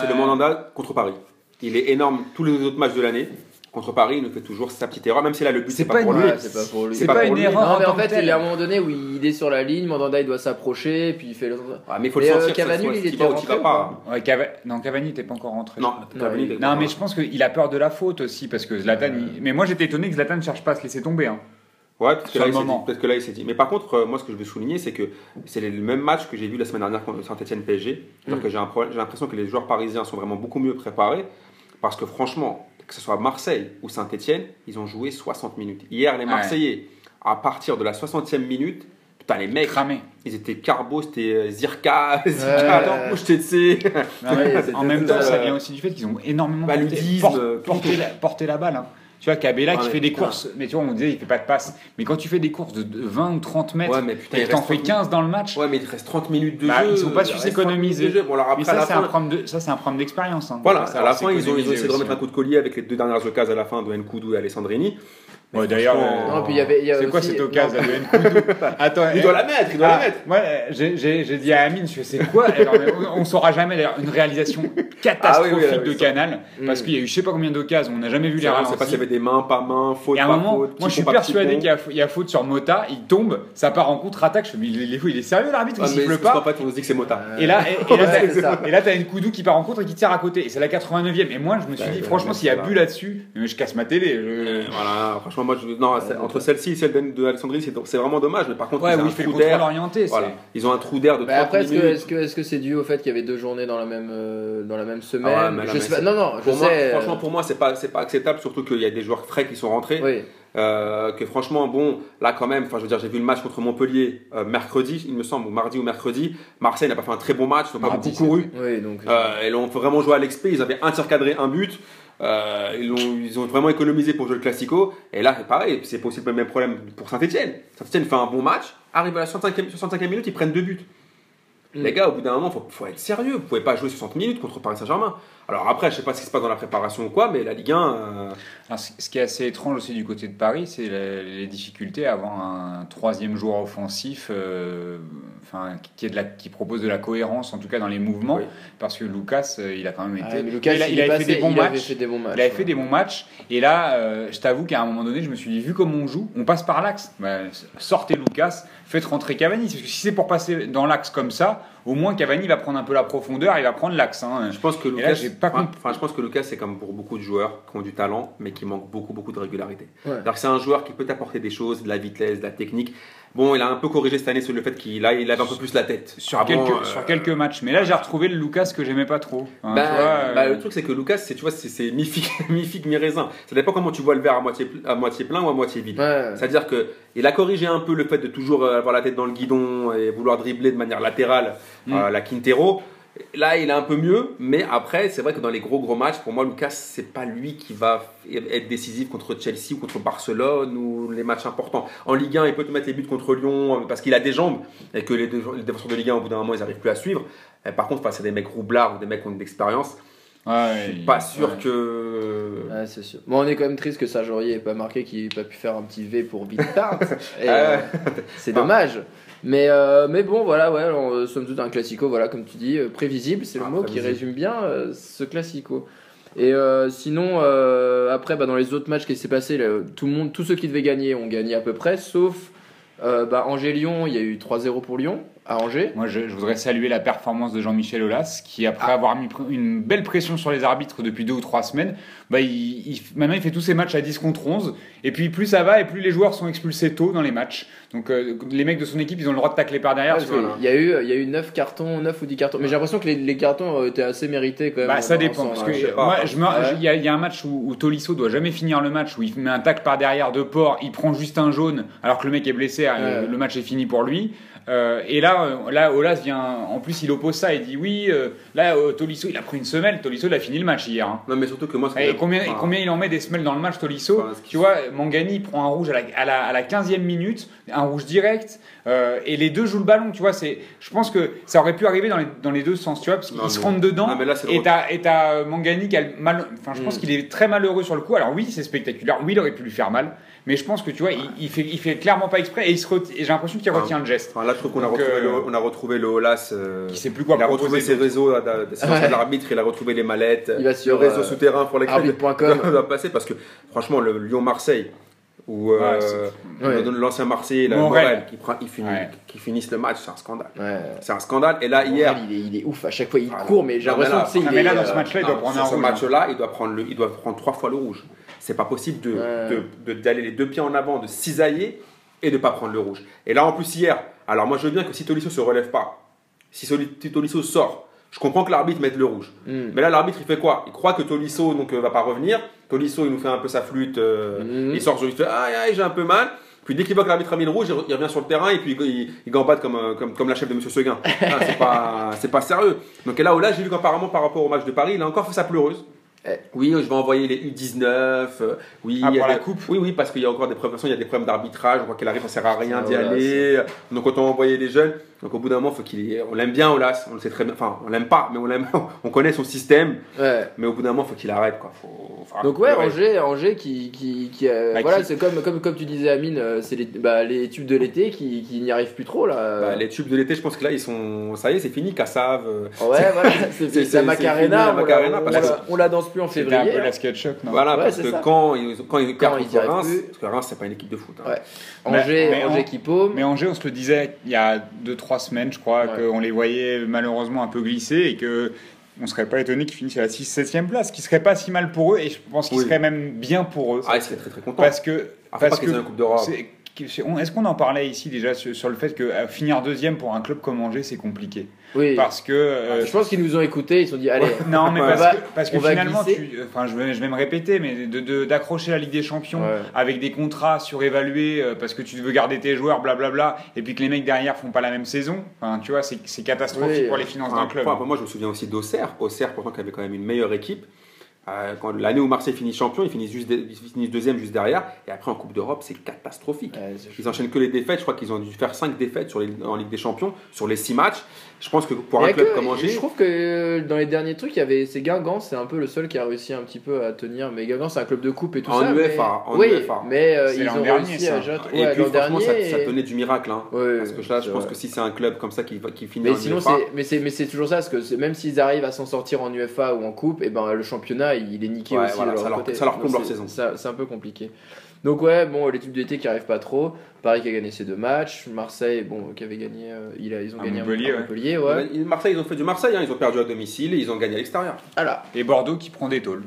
C'est le euh, Mandanda contre Paris. Il est énorme tous les autres matchs de l'année. Contre Paris, il nous fait toujours sa petite erreur, même si là le but C'est pas pas pour lui. C'est pas pour lui. C'est pas pas, pour une lui. erreur. Non, mais en fait, il y a un moment donné où il est sur la ligne, Mandanda il doit s'approcher, puis il fait le. Ah, mais il faut Mais, le euh, sentir. Cavani, ça, il était rentré ou pas. Ouais, Cava- Non, Cavani n'était pas encore rentré. Non. Cavani, il- Non, mais je pense qu'il a peur de la faute aussi parce que Zlatan. Euh. il- Mais moi j'étais étonné que Zlatan ne cherche pas à se laisser tomber. hein. Ouais, peut-être que, là, le il s'est moment. dit- peut-être que là, il s'est dit. Mais par contre, euh, moi, ce que je veux souligner, c'est que c'est le même match que j'ai vu la semaine dernière contre Saint-Etienne PSG. C'est-à-dire Mm. que j'ai l'impression que les joueurs parisiens sont vraiment beaucoup mieux préparés. Parce que franchement, que ce soit Marseille ou Saint-Etienne, ils ont joué 60 minutes. Hier, les Ouais. Marseillais, à partir de la 60e minute, putain, les mecs, Cramé. ils étaient Carbo, c'était euh, Zirka, Ouais. Zirka. Non, Ouais, c'était en même temps, ça vient aussi du fait qu'ils ont énormément Bah, porté, la, porté la balle. hein. Tu vois, Cabella qui fait des courses, mais tu vois, on disait il fait pas de passe. Mais quand tu fais des courses de de 20 ou 30 mètres, Ouais, mais putain, et t'en fais 30 15 dans le match, Ouais, mais il te reste 30 minutes de Bah, jeu. ils sont pas su reste 30 s'économiser. minutes de jeu. Bon, mais ça, c'est un problème de, ça, c'est un problème d'expérience. hein. Voilà, à la fin, ils ont, essayé de remettre un coup de collier avec les deux dernières occasions à la fin de Nkoudou et Alessandrini. Ouais, d'ailleurs, euh, y avait. y C'est quoi aussi- cette occasion Nkoudou Attends, Il doit la mettre, il doit Ah, la mettre. Moi, j'ai- dit à Amine, je c'est quoi Alors, on, on saura jamais d'ailleurs une réalisation catastrophique Ah oui, oui, oui, de ça. Canal parce Mm. qu'il y a eu je sais pas combien d'occasions, on n'a jamais vu les On ralentis. sait pas s'il y avait des mains, pas mains, faute, Et à un pas moment, faute. moi je suis persuadé qu'il y, a- il y a faute sur Mota, il tombe, ça part en contre-attaque. Je fais, mais il, est- il est sérieux l'arbitre, Ah, il siffle pas. pas on nous dit que c'est Mota. Et là, et, là, t'as- une Koudou qui part en contre et qui tire à côté. Et c'est la 89e. Et moi, je me suis dit, franchement, s'il y a but là. là-dessus, je casse ma télé. Je... Voilà, franchement, moi, je... non, c'est- entre celle-ci et celle Alessandrini, c'est c'est vraiment dommage. Mais par contre, Ouais, ils ont un trou d'air. orienté. c'est- Voilà. Ils ont un trou d'air de Mais 30 après, est-ce que minutes. est-ce que est-ce que c'est dû au fait qu'il y avait deux journées dans la même euh, dans la même semaine Ah ouais, mais là, Je mais sais pas. c'est- Non, non, je Pour moi, sais. euh, franchement, pour moi, c'est pas, c'est pas acceptable, surtout qu'il y a des joueurs frais qui sont rentrés. Oui. Euh, que franchement, bon, là quand même, enfin, je veux dire, j'ai vu le match contre Montpellier euh, mercredi, il me semble, ou mardi ou mercredi. Marseille n'a pas fait un très bon match, ils n'ont pas Mardi, beaucoup couru. Oui, donc. Euh, ils ont vraiment joué à l'expé, ils avaient un tir cadré, un but. Euh, ils, ont, ils ont vraiment économisé pour jouer le Classico. Et là, c'est pareil, c'est possible le même problème pour Saint-Etienne. Saint-Etienne fait un bon match, arrive à la 65e, 65e minute, ils prennent deux buts. Mm. Les gars, au bout d'un moment, il faut, faut être sérieux. Vous pouvez pas jouer 60 minutes contre Paris Saint-Germain. Alors après, je sais pas ce qui se passe dans la préparation ou quoi, mais la Ligue 1, euh, Alors, ce qui est assez étrange aussi du côté de Paris, c'est les, les difficultés à avoir un troisième joueur offensif euh, enfin, qui, est de la, qui propose de la cohérence, en tout cas dans les mouvements, Oui. parce que Lucas, euh, il a quand même été. Ah, mais Lucas, il, a- il il est avait passé- fait des bons il avait matchs. fait des bons matchs. Il avait ouais. fait des bons matchs. Et là, euh, je t'avoue qu'à un moment donné, je me suis dit, vu comme on joue, on passe par l'axe. Bah, sortez Lucas, faites rentrer Cavani. Parce que si c'est pour passer dans l'axe comme ça, au moins Cavani va prendre un peu la profondeur, il va prendre l'axe. hein. je pense que là, Lucas, j'ai pas enfin, je pense que Lucas, c'est comme pour beaucoup de joueurs qui ont du talent, mais qui manquent beaucoup, beaucoup de régularité. Ouais. Alors c'est un joueur qui peut t'apporter des choses, de la vitesse, de la technique. Bon, il a un peu corrigé cette année sur le fait qu'il a, il avait un peu plus la tête. Sur, Avant, quelques, euh, sur quelques matchs. Mais là, j'ai retrouvé le Lucas que j'aimais pas trop. Hein, Bah, tu vois, euh, bah, le truc c'est que Lucas, c'est tu vois, c'est- c'est mi figue mi figue mi raisin. Ça dépend comment tu vois le verre à moitié à moitié plein ou à moitié vide. Ouais. C'est-à-dire que il a corrigé un peu le fait de toujours euh, avoir la tête dans le guidon et vouloir dribbler de manière latérale Mm. euh, la Quintero. Là, il est un peu mieux, mais après, c'est vrai que dans les gros gros matchs, pour moi, Lucas, c'est pas lui qui va être décisif contre Chelsea ou contre Barcelone ou les matchs importants. En Ligue 1, il peut te mettre les buts contre Lyon parce qu'il a des jambes et que les, défenseurs de Ligue 1, au bout d'un moment, ils n'arrivent plus à suivre. Et par contre, face à des mecs roublards ou des mecs qui ont de l'expérience, ouais, je suis pas sûr ouais. que. Ouais, c'est sûr. Bon, on est quand même triste que Sarjorier ait pas marqué, qu'il ait pas pu faire un petit V pour Bittard. Ah euh, ouais. c'est dommage. Mais, euh, mais bon, voilà, ouais, alors, euh, somme toute un classico, voilà, comme tu dis, euh, prévisible, c'est le Ah, mot qui résume bien ce classico. Et euh, sinon, euh, après, bah, dans les autres matchs qui s'est passé, là, tout le monde, tous ceux qui devaient gagner ont gagné à peu près, sauf euh, bah, Angers-Lyon, il y a eu 3-0 pour Lyon. À Angers. Moi, je, je voudrais saluer la performance de Jean-Michel Aulas, qui, après Ah. avoir mis une belle pression sur les arbitres depuis deux ou trois semaines, bah, il, il- maintenant il fait tous ses matchs à 10 contre 11. Et puis plus ça va, et plus les joueurs sont expulsés tôt dans les matchs. Donc euh, les mecs de son équipe, ils ont le droit de tacler par derrière. Parce parce que- qu'il y a eu, il y a eu 9 cartons, 9 ou 10 cartons. Mais j'ai l'impression que les, les cartons étaient assez mérités quand même. Bah, ça dépend. l'ensemble, Parce hein. que je sais pas. moi, je me- Ouais. il y, a- il y a un match où, où Tolisso doit jamais finir le match, où il met un tacle par derrière de port, il prend juste un jaune, alors que le mec est blessé, euh, Ouais. le match est fini pour lui. Euh, et là, euh, là, Olas vient. En plus, il oppose ça. Il dit oui. euh, là, Tolisso, il a pris une semelle. Tolisso, il a fini le match hier. hein. Non, mais surtout que moi, ce que Et combien, enfin, et combien il en met des semelles dans le match, Tolisso Enfin, ce qui- Tu vois, Mangani prend un rouge à la, à la, à la 15e minute, un rouge direct, euh, et les deux jouent le ballon. Tu vois, c'est, je pense que ça aurait pu arriver dans les, dans les deux sens, tu vois, parce qu'ils se rentrent dedans. Non, mais là, c'est le et t'as, et t'as euh, Mangani qui a le mal. Enfin, je pense Mm. qu'il est très malheureux sur le coup. Alors oui, c'est spectaculaire. Oui, il aurait pu lui faire mal. Mais je pense que tu vois, il, il fait, il fait clairement pas exprès et, il se reti- et j'ai l'impression qu'il Enfin, retient le geste. Enfin, là, je trouve qu'on a, retrouvé euh, le- on a retrouvé le Olas. euh, Il sait plus quoi il a retrouvé ses réseaux de, arbitres, il a retrouvé les mallettes. Il va le sur réseau euh, souterrain pour lesquels il doit passer parce que franchement, le Lyon-Marseille, où euh, Ouais, l'ancien Marseillais, la Morel. Morel, qui, prend, il finit, Ouais. qui finisse le match, c'est un scandale. Ouais. C'est un scandale. Et là, hier, il, est, il est ouf. À chaque fois, il Ah, court, mais j'ai l'impression là- que c'est. Ah, il mais est, là, dans euh, ce match-là, il doit Non, prendre un ce rouge. hein. match-là, il doit prendre le, il doit prendre trois fois le rouge. C'est pas possible de, Ouais. de- de- d'aller les deux pieds en avant, de cisailler et de pas prendre le rouge. Et là, en plus hier, alors moi je veux bien que si Tolisso se relève pas, si Tolisso sort, je comprends que l'arbitre mette le rouge. hmm. Mais là, l'arbitre il fait quoi? Il croit que Tolisso donc euh, va pas revenir. Tolisso il nous fait un peu sa flûte, euh, Mhm. il sort, il fait aïe aïe j'ai un peu mal. Puis dès qu'il voit que l'arbitre a mis le rouge, il re- il revient sur le terrain et puis il, il gambade comme, euh, comme, comme la chef de Monsieur Seguin. Ah, c'est pas, c'est pas sérieux. Donc là, là j'ai vu qu'apparemment par rapport au match de Paris, il a encore fait sa pleureuse. Eh. Oui, je vais envoyer les U19. euh, oui, Ah, il y a pour la des- coupe Oui, oui, parce qu'il y a encore des problèmes. Il y a des problèmes d'arbitrage. On voit qu'il arrive, ça sert à rien Ah, d'y aller. Donc autant envoyer les jeunes. Donc au bout d'un moment, faut qu'il ait- on l'aime bien, Olas. On le sait très bien. Enfin, on l'aime pas, mais on l'aime. on connaît son système. Ouais. Mais au bout d'un moment, faut qu'il arrête, quoi. Faut, faut- Donc ouais, Angers, Angers qui, qui, qui euh, Bah, voilà, qui- c'est comme, comme, comme tu disais Amine, euh, c'est les, bah, les tubes de l'été qui, qui n'y arrivent plus trop là. Bah, les tubes de l'été, je pense que là, ils sont. Ça y est, c'est fini. Cassav. euh, Ouais, voilà, c'est c'est- c'est la c'est Macarena, fini, la on la- Macarena, on parce la, que- on la danse plus en C'était un février. peu la SketchUp, non Voilà, Ouais, parce que ça. quand ils, quand ils Quand perdent contre Reims, parce que Reims, c'est pas une équipe de foot. hein. Angers, Angers qui paume. Mais Angers, on se le disait il y a 2-3 semaines, je crois, Ouais. qu'on les voyait malheureusement un peu glisser et que on serait pas étonné qu'ils finissent à la 6-7e place, ce qui serait pas si mal pour eux et je pense qu'il Oui. serait même bien pour eux. Ah, ils seraient très très contents. parce que. Ah, parce pas Coupe d'Europe. que- Est-ce qu'on en parlait ici déjà sur, sur le fait que euh, finir deuxième pour un club comme Angers, c'est compliqué? Oui. Parce que. euh, je pense qu'ils nous ont écoutés, ils se sont dit allez. non, mais parce, va- que, parce que finalement, tu, enfin, je vais, je vais me répéter, mais de- de- d'accrocher la Ligue des Champions Ouais. avec des contrats surévalués euh, parce que tu veux garder tes joueurs, blablabla, et puis que les mecs derrière font pas la même saison, enfin, tu vois, c'est c'est catastrophique Oui. pour les finances Enfin, d'un club. enfin, moi, je me souviens aussi d'Auxerre. Auxerre, pourtant, qui avait quand même une meilleure équipe. Euh, quand L'année où Marseille finit champion, ils finissent, juste de- ils finissent deuxième juste derrière. Et après, en Coupe d'Europe, c'est catastrophique. Ouais, Ils enchaînent que les défaites. Je crois qu'ils ont dû faire 5 défaites sur les- en Ligue des Champions sur les 6 matchs. Je pense que pour un a club que- comme Angers. Je trouve que euh, dans les derniers trucs, il y avait c'est Guingamp, c'est un peu le seul qui a réussi un petit peu à tenir. Mais Guingamp, c'est un club de coupe et tout En ça. UEFA, mais... en oui, UEFA. mais euh, ils ont dernier, réussi ça. à gérer- Et ouais, puis, franchement, ça, dernier, ça et- tenait du miracle. hein. Ouais, Parce que là, je pense vrai. que si c'est un club comme ça qui, finit Mais en sinon, UEFA, c'est mais c'est toujours ça parce que même s'ils arrivent à s'en sortir en UEFA ou en coupe, et ben le championnat il est niqué Ouais, aussi. voilà, de leur ça leur- côté. ça leur Donc plombe leur saison. C'est un peu compliqué. Donc ouais, bon, l'équipe d'été qui arrive pas trop. Paris qui a gagné ses deux matchs. Marseille, bon, qui avait gagné, euh, ils ont À gagné Montpellier, à. Montpellier, ouais. Marseille, ils ont fait du Marseille. hein. Ils ont perdu à domicile et ils ont gagné à l'extérieur. Voilà. Et Bordeaux qui prend des tôles.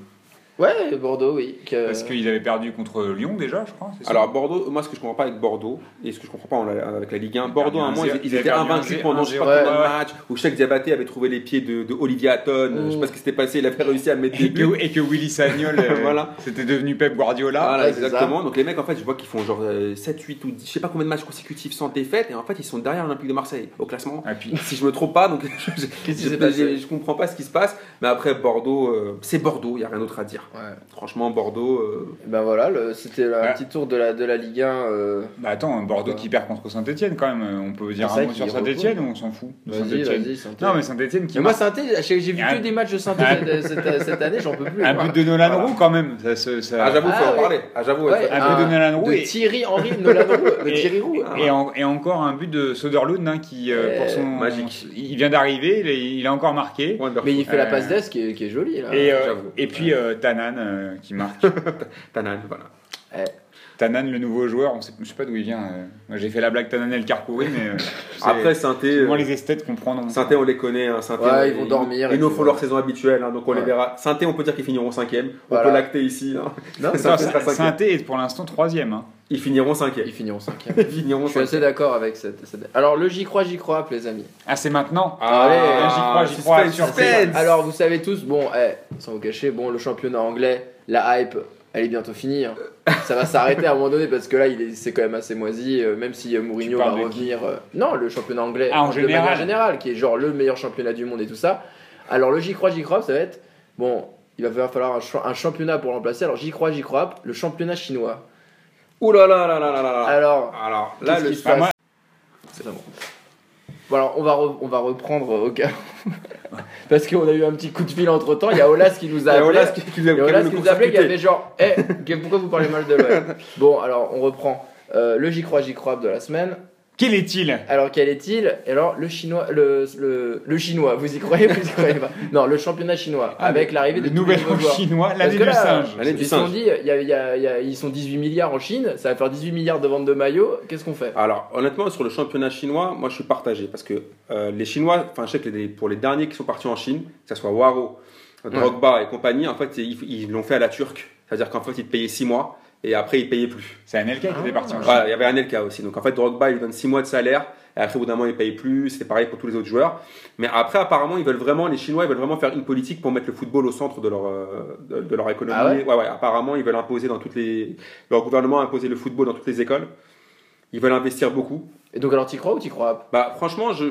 Ouais, Bordeaux, oui. que- Parce qu'ils avaient perdu contre Lyon déjà, je crois. ça Alors Bordeaux, moi ce que je comprends pas avec Bordeaux et ce que je comprends pas avec la Ligue 1, Ils Bordeaux à un moment ils, étaient invaincus pendant un je sais pas combien de Ouais. matchs où Cheikh Diabaté avait trouvé les pieds de, de Olivier Hatton, je sais pas ce qui s'était passé, il avait réussi à mettre des et buts. que, et que Willy Sagnol, euh, Voilà. c'était devenu Pep Guardiola. Voilà, exactement. Donc les mecs en fait, je vois qu'ils font genre euh, 7 8 ou 10, je sais pas combien de matchs consécutifs sans défaite et en fait, ils sont derrière l'Olympique de Marseille au classement. Puis, Si je me trompe pas, donc je comprends pas ce qui se passe, mais après Bordeaux, euh, c'est Bordeaux, il y a rien d'autre à dire. Ouais. Franchement, Bordeaux, euh, Et Ben voilà, le- c'était la- un Ouais. petit tour de la, de la Ligue 1. euh, bah attends, Bordeaux Ouais. qui perd contre Saint-Etienne quand même. On peut dire un ça mot sur. Saint-Etienne ou on s'en fout Vas-y, Saint-Etienne vas-y. Non, mais Saint-Etienne qui Mais moi, marque Saint-Étienne, j'ai j'ai vu Un- que des matchs de Saint-Étienne cette, cette année, j'en peux plus. un but de Nolan Voilà. Roux quand même. Ça, ça- ah j'avoue, Ah, faut en parler. Ah j'avoue, Ouais, Un but de Nolan Roux de et- Thierry Henry Nolan Roux, de Et- Thierry Roux. Et, en- et encore un but de Soderlund hein, qui, euh, pour son. magique. Il vient d'arriver, il, a encore marqué. Wonderful. Mais il fait la passe d'Est qui est, jolie là. Et, puis euh, Tanan euh, qui marque. Tanan, voilà. Tanan, le nouveau joueur, on sait, je sais pas d'où il vient. euh. Moi, j'ai fait la blague Tanan El Karkouri, mais euh, Après, Sainté, seulement euh, les esthètes comprendront. Sainté, on les connaît. Hein, Sainté, Ouais, on- ils vont dormir et Ils nous font leur saison habituelle, hein, donc on les verra. Sainté, on peut dire qu'ils finiront cinquième. On peut l'acter ici. hein. Non, Ça. Sainté est pour l'instant troisième. hein. Ils finiront cinquième. Ils finiront cinquième. Ils finiront Je suis assez d'accord avec cette, cette- Alors, le j'y crois, j'y crois, les amis. Ah, c'est maintenant Allez, j'y crois, j'y crois. Alors, vous savez tous, bon, eh, sans vous cacher, bon, le championnat anglais, la hype, elle est bientôt finie. hein. Ça va s'arrêter à un moment donné parce que là, il est- c'est quand même assez moisi, euh, même si euh, Mourinho va revenir. euh, non, le championnat anglais, Ah, en de général. manière générale, qui est genre le meilleur championnat du monde et tout ça. Alors, le j'y crois, j'y crois, ça va être, bon, il va falloir un, un championnat pour remplacer. Alors, j'y crois, j'y crois, le championnat chinois. Ouh là là là là là là. Alors, Alors là, le C'est bon. Bon, alors, on va, re- on va reprendre au cas. Parce qu'on a eu un petit coup de fil entre temps. Il y a Olas qui nous a Il y a appelé. Olas qui, qui nous a- Il y Olas qui nous a appelé qui court-circuité. avait genre Eh, pourquoi vous parlez mal de l'OM Bon, alors on reprend. Euh, le j'y crois, j'y crois de la semaine. Quel est-il? Alors quel est-il? Et Alors le chinois, le, le, le chinois, vous y croyez Vous y croyez pas? Non, le championnat chinois Ah, avec l'arrivée de nouvel nouveaux joueurs. chinois, l'année du là, singe. L'année du Ils se sont dit, il y a- il y a- il y a- ils sont 18 milliards en Chine, ça va faire 18 milliards de ventes de maillots. Qu'est-ce qu'on fait? Alors, honnêtement, sur le championnat chinois, moi je suis partagé parce que euh, les Chinois, enfin, je sais que les- pour les derniers qui sont partis en Chine, que ce soit Waro, Drogba et compagnie, en fait, ils ils l'ont fait à la turque. C'est-à-dire qu'en fait, ils te payaient 6 mois et après, ils payaient plus. C'est Anelka qui était parti. Voilà, il y avait un LK aussi. Donc en fait, Drogba, il lui donne 6 mois de salaire. Et après, au bout d'un moment, il paye plus. C'était pareil pour tous les autres joueurs. Mais après, apparemment, ils veulent vraiment, les Chinois, ils veulent vraiment faire une politique pour mettre le football au centre de leur, euh, de, de leur économie. Ah ouais ouais, apparemment, ils veulent imposer dans toutes les. Leur gouvernement a imposé le football dans toutes les écoles. Ils veulent investir beaucoup. Et donc alors t'y crois ou t'y crois pas? Bah, franchement, je,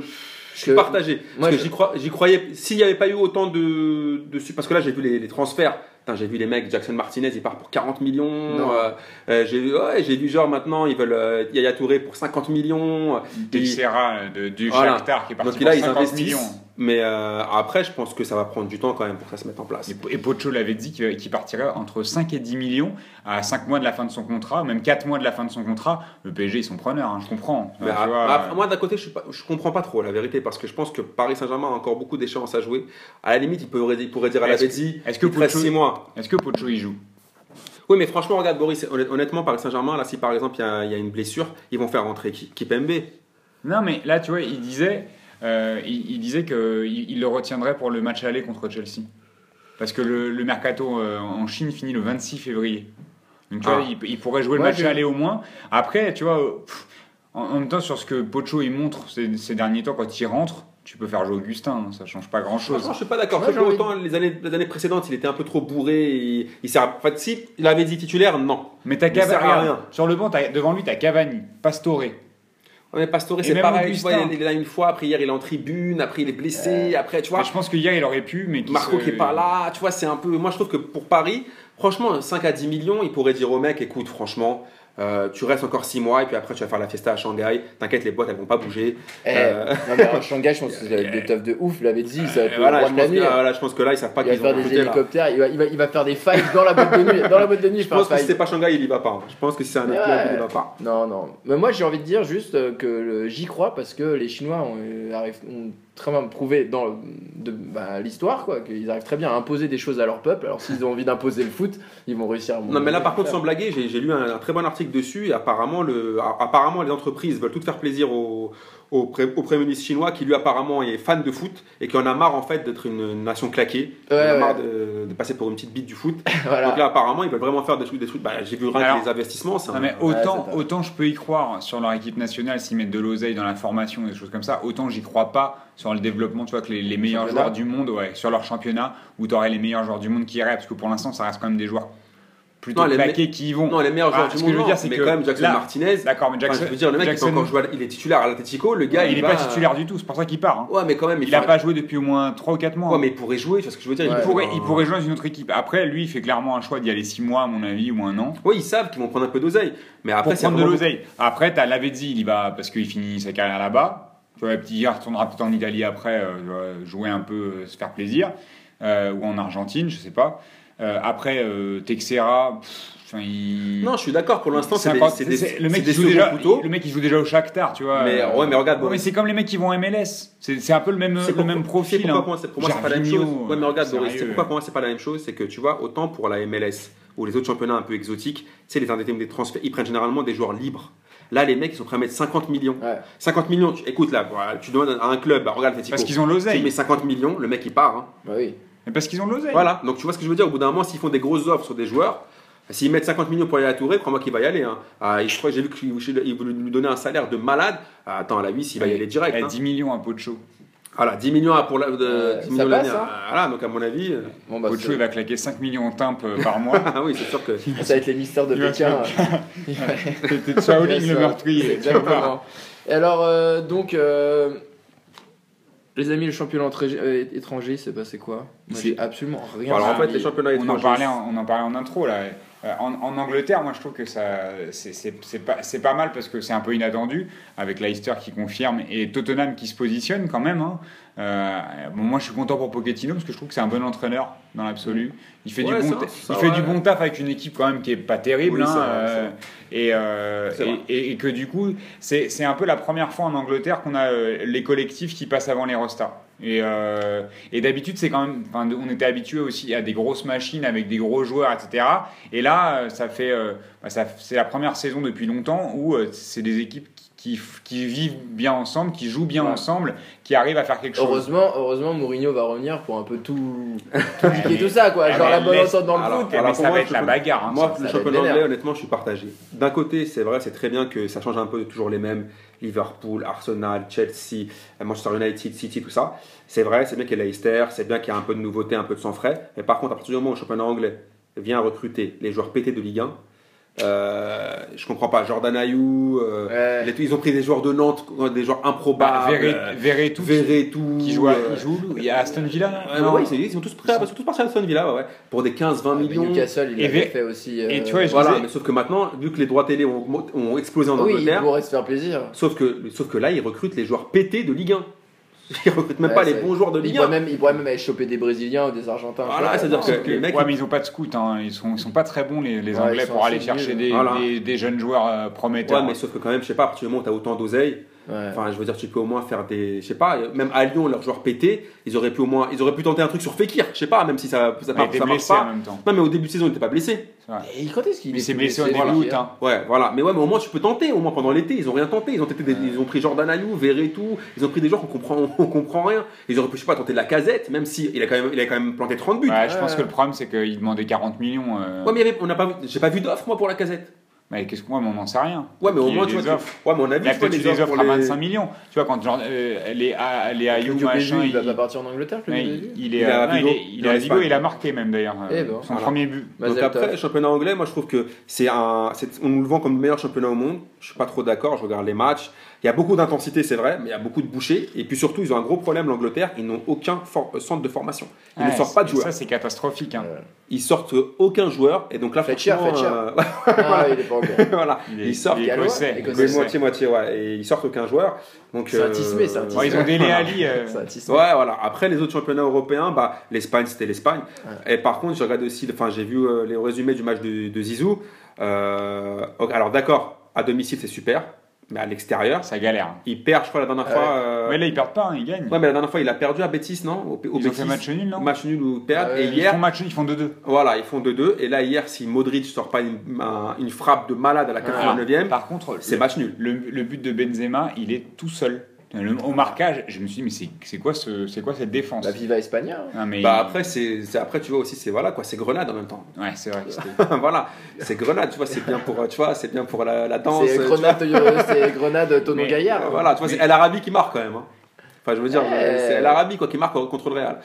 je suis Que- partagé. moi, Parce que j'y croyais. S'il n'y avait pas eu autant de, de parce que là, j'ai vu les, les transferts. J'ai vu les mecs, Jackson Martinez, il part pour 40 millions. Euh, euh, j'ai ouais, vu genre maintenant, ils veulent euh, Yaya Touré pour 50 millions. Texera de, du Voilà. Shakhtar qui est parti Donc pour là, ils 50 investissent. millions. Mais euh, après, je pense que ça va prendre du temps quand même pour que ça se mette en place. Et, et Pocho l'avait dit qu'il partirait entre 5 et 10 millions à 5 mois de la fin de son contrat, même 4 mois de la fin de son contrat. Le PSG, ils sont preneurs, hein, je comprends. Mais Tu à- vois, à- euh, moi, d'un côté, je, je comprends pas trop la vérité parce que je pense que Paris Saint-Germain a encore beaucoup d'échéances à jouer. À la limite, il pourrait, il pourrait dire à la Est-ce que- est-ce que Pocho- 6 mois. Est-ce que Pocho y joue? Oui, mais franchement, regarde, Boris, honnêt- honnêtement, Paris Saint-Germain, là, si par exemple il y, a- il y a une blessure, ils vont faire rentrer Kipembe. Non, mais là, tu vois, il disait, euh, il, il disait qu'il il le retiendrait pour le match aller contre Chelsea. Parce que le, le mercato euh, en Chine finit le 26 février. Donc, tu Ah. vois, il, il pourrait jouer le match aller au moins. Après, tu vois, euh, pff, en, en même temps, sur ce que Pocho il montre ces, ces derniers temps quand il rentre, tu peux faire jouer Augustin, hein, ça change pas grand chose. Franchement, je suis pas d'accord. J'ai autant les années, les années précédentes, il était un peu trop bourré. Et, il sert. En fait, si il avait dit titulaire, non. Mais t'as Il sert à Cavani, rien. sur le banc, devant lui, t'as Cavani, Pastore. Ouais, mais Pastore, c'est pareil. Vois, il est là une fois, après hier, il est en tribune, après il est blessé, après, tu vois. Mais je pense que hier, il aurait pu, mais Marco se- qui est pas là, tu vois, c'est un peu. Moi, je trouve que pour Paris, franchement, 5 à 10 millions, il pourrait dire au mec, écoute, franchement, euh, tu restes encore 6 mois et puis après tu vas faire la fiesta à Shanghai. T'inquiète, les boîtes elles vont pas bouger. Eh, Euh, non, mais à Shanghai, je pense que être des teufs de ouf. Il l'avait dit, ça va voilà, je pense que, voilà, je pense que là, ils savent pas Il va qu'ils vont faire des hélicoptères, il va, il, va, il va faire des fights dans la boîte de nuit. Dans la boîte de nuit, je Je pense que si c'est pas Shanghai, il y va pas. hein. Je pense que si c'est un autre Ouais. club, il y va pas. Non, non. Mais moi, j'ai envie de dire juste euh, que j'y crois parce que les Chinois ont, euh, arrivent- ont très bien prouvé dans bah, l'histoire quoi, qu'ils arrivent très bien à imposer des choses à leur peuple. Alors, s'ils ont envie d'imposer le foot, ils vont réussir à Non, mais là, par contre, sans blaguer, j'ai j'ai lu un, un très bon article dessus. Et apparemment, le, apparemment, les entreprises veulent toutes faire plaisir au, au, pré- au Premier ministre chinois qui, lui, apparemment, est fan de foot et qui en a marre, en fait, d'être une nation claquée. Ouais, Il en a ouais. marre de, de passer pour une petite bite du foot. voilà. Donc là, apparemment, ils veulent vraiment faire des trucs. Des trucs. Bah, j'ai vu rien Alors- que les investissements. Non, mais autant, autant je peux y croire sur leur équipe nationale s'ils mettent de l'oseille dans la formation et des choses comme ça, autant j'y crois pas sur le développement, tu vois, que les, les meilleurs Championnat. joueurs du monde, ouais, sur leur championnat, où tu aurais les meilleurs joueurs du monde qui iraient, parce que pour l'instant, ça reste quand même des joueurs plutôt Non, les claqués qui y vont. Non, les meilleurs Ah, joueurs ce du que monde. je veux dire, c'est mais que quand même, Jackson là- Martinez. D'accord, mais Enfin, Jackson, je veux dire, le mec, Jackson- il, peut encore jouer à- il est titulaire à l'Atletico. Le gars, il, il, est va- pas titulaire du tout, c'est pour ça qu'il part. hein. Ouais, mais quand même, il, n'a pas joué depuis au moins 3 ou 4 mois. Ouais, mais il pourrait jouer, tu vois ce que je veux dire. Ouais. il, pourrait, il pourrait jouer dans une autre équipe. Après, lui, il fait clairement un choix d'y aller 6 mois, à mon avis, ou un an. Oui, ils savent qu'ils vont prendre un peu d'oseille. Mais après, c'est prendre de l'oseille. Après, t'as Lavezzi, il y va parce qu'il finit sa carrière là-bas. Tu vois, petit il retournera peut-être en Italie après, euh, jouer un peu, euh, se faire plaisir. Euh, ou en Argentine, je sais pas. Euh, après, euh, Texera, pff, il. Non, je suis d'accord. Pour l'instant, c'est C'est des, c'est des, c'est- le c'est mec qui joue déjà, couteaux. le mec qui joue déjà au Shakhtar, tu vois. Mais, ouais, mais regarde, ouais, mais c'est comme les mecs qui vont en MLS. C'est c'est un peu le même, C'est le pour- même c'est profil. pourquoi hein. pour moi, c'est- pour moi, c'est pas la même chose. Ouais, mais regarde, Boris, sérieux. c'est pourquoi pour moi, c'est pas la même chose. C'est que tu vois, autant pour la MLS, ou les autres championnats un peu exotiques, tu sais, les indéterminés des transferts, ils prennent généralement des joueurs libres. Là, les mecs, ils sont prêts à mettre 50 millions. Ouais. 50 millions, tu- écoute là, tu demandes à un club, bah, regarde, Parce qu'ils ont tu l'oseille. mets 50 millions, le mec il part. hein. Bah oui. Mais parce qu'ils ont l'oseille. Voilà, donc tu vois ce que je veux dire, au bout d'un moment, s'ils font des grosses offres sur des joueurs, s'ils mettent 50 millions pour aller à Touré, crois-moi qu'il va y aller. Hein. Ah, je crois que j'ai vu qu'ils ils voulaient lui donner un salaire de malade. Ah, attends, à la 8, il va y aller direct. Eh, hein. 10 millions à Pocho. Voilà, 10 millions pour la, de, Ouais, 10 ça millions passe, l'année. hein. Ah, Voilà, donc à mon avis, euh, Bon, bah, Pocho, il va claquer 5 millions en timpe euh, par mois. ah oui, c'est sûr que. ça va être les mystères de Pékin. C'était Shaolin le meurtrier. Exactement. Et alors, euh, donc, euh, les amis, le championnat euh, étranger, c'est passé quoi? J'ai absolument rien. Alors, en fait, les championnats on en, étrangers. parlait en, on en parlait en intro là. Euh, En, en Angleterre, moi je trouve que ça c'est- pas, mal parce que c'est un peu inattendu avec Leicester qui confirme et Tottenham qui se positionne quand même. hein. Euh, bon, moi je suis content pour Pochettino parce que je trouve que c'est un bon entraîneur dans l'absolu. Il fait, Ouais, du, bon ça, ta- ça, il fait ouais. du bon taf avec une équipe quand même qui est pas terrible. Oui, hein, euh, et, euh, et, et- et que du coup, c'est un peu la première fois en Angleterre qu'on a euh, les collectifs qui passent avant les rostas. Et, euh, et d'habitude, c'est quand même, on était habitué aussi à des grosses machines avec des gros joueurs, etc. Et là, euh, ça fait, euh, bah, c'est la première saison depuis longtemps où c'est des équipes qui, vivent bien ensemble, qui jouent bien Ouais. ensemble, qui arrivent à faire quelque chose. Heureusement, heureusement, Mourinho va revenir pour un peu tout, tout tout ça, quoi. Ah, Genre la bonne laisse- entente dans le alors, foot. Alors, mais pour ça moi, va être la bagarre. hein, Moi, ça le être championnat anglais, honnêtement, je suis partagé. D'un côté, c'est vrai, c'est très bien que ça change un peu toujours les mêmes. Liverpool, Arsenal, Chelsea, Manchester United, City, tout ça. C'est vrai, c'est bien qu'il y ait Leicester, c'est bien qu'il y ait un peu de nouveauté, un peu de sang frais. Mais par contre, à partir du moment où le championnat anglais vient recruter les joueurs pétés de Ligue 1, euh, je comprends pas. Jordan Ayou, euh, Ouais. ils ont pris des joueurs de Nantes, des joueurs improbables. euh, Verretou, qui joue, à- euh, qui joue où Il y a Aston Villa Ouais, Non. ouais, ils, ils sont tous prêts, ils sont tous partis à Aston Villa, ouais, ouais, pour des 15-20 Mais millions. Newcastle, il Et avait fait aussi. et euh, tu vois, je Voilà, disais- mais sauf que maintenant, vu que les droits télé ont, ont explosé en oui, il Angleterre, pourrait se faire plaisir. sauf, que, sauf que là, ils recrutent les joueurs pétés de Ligue 1. Ils recrutent même Ouais, pas les bons joueurs de Ligue pourrait 1. même, il pourrait même aller choper des Brésiliens ou des Argentins. Voilà, Ouais, c'est-à-dire que- les mecs, ouais, ils- mais ils ont pas de scout, hein. ils, sont, ils sont pas très bons les, les Anglais ils pour aller chercher nuls. des, Voilà. des, des jeunes joueurs euh, prometteurs. Ouais, mais sauf que quand même, je sais pas, à partir du moment où tu as autant d'oseille, Ouais. enfin, je veux dire, tu peux au moins faire des. Je sais pas, même à Lyon, leurs joueurs pétés, ils auraient pu au moins. Ils auraient pu tenter un truc sur Fekir, je sais pas, même si ça, ça, part- ça marche blessé en pas. même temps. Non, mais au début de saison, il n'était pas blessé. Et quand est-ce qu'il Il est s'est blessé au début voilà. août. Hein. Ouais, voilà. Mais ouais, mais au moins, tu peux tenter, au moins pendant l'été. Ils ont rien tenté. Ils ont, tenté des- ils ont pris Jordan Ayou, Verretou. Ils ont pris des joueurs qu'on comprend, on comprend rien. Ils auraient pu, je sais pas, tenter de la casette, même si il a quand même, il a quand même planté 30 buts. Ouais, je pense que le problème c'est qu'il demandait 40 millions. euh, Ouais, mais il y avait- on n'a pas, j'ai pas vu d'offre moi pour la casette. Mais qu'est-ce que moi, on n'en sait rien. Ouais, mais au moins tu vois. Ouais, mais on a Il vu tu les des offres à les- 25 millions. Tu vois, quand genre, euh, les, Ayou, machin, il va pas partir en Angleterre, il, il est, à Vigo, il a marqué même d'ailleurs euh, Eh ben, son voilà. premier but. Donc Mazel après, championnat anglais, moi je trouve que c'est un, on nous le vend comme le meilleur championnat au monde. Je suis pas trop d'accord. Je regarde les matchs. Il y a beaucoup d'intensité, c'est vrai, mais il y a beaucoup de bouchées. Et puis surtout, ils ont un gros problème l'Angleterre. Ils n'ont aucun for- centre de formation. Ils ne sortent pas de joueurs. Ça c'est catastrophique. hein. Euh, Ils sortent aucun joueur. Et donc là, Fletcher, Fletcher. euh, Ah, il est pas encore. voilà, Il est- ils sortent. il est Gallois, écossais, écossais. Mais moitié moitié, ouais. Et ils sortent aucun joueur. Donc C'est un euh, tismé, c'est un tismé. Ouais, ils ont des Ali. euh. Ouais, voilà. Après, les autres championnats européens, bah, l'Espagne, c'était l'Espagne. Et par contre, j'ai regardé aussi, enfin, j'ai vu euh, les résumés du match de, de Zizou. Euh, alors, d'accord, à domicile, c'est super, mais à l'extérieur, Ça galère. il perd, je crois, la dernière fois. euh, Mais là ils perdent pas, hein, ils gagnent. Ouais, mais la dernière fois, il a perdu à Betis, non? Au, au ils ont fait match nul, non? Match nul ou perdre. Et Ils hier, font match nul, ils font 2-2. voilà, ils font 2-2. Et là, hier, si Modric sort pas une, un- une frappe de malade à la 89e, Par contre, c'est match nul. Le, le but de Benzema, il est tout seul. Le- au marquage, je me suis dit, mais c'est c'est quoi, ce, c'est quoi cette défense? La Viva Espagna. hein. Non, mais Bah après, c'est c'est- après, tu vois aussi, c'est voilà quoi, c'est Grenade en même temps. Ouais, c'est vrai. voilà, c'est Grenade, tu vois, c'est bien pour, tu vois, c'est bien pour la, la danse. C'est. Grenade, euh, c'est Grenade Tonon Mais, Gaillard. Euh, Voilà, tu vois, c'est El Arabi qui marque quand même. hein. Enfin, je veux dire, Ouais. c'est El Arabi quoi, qui marque contre le Real.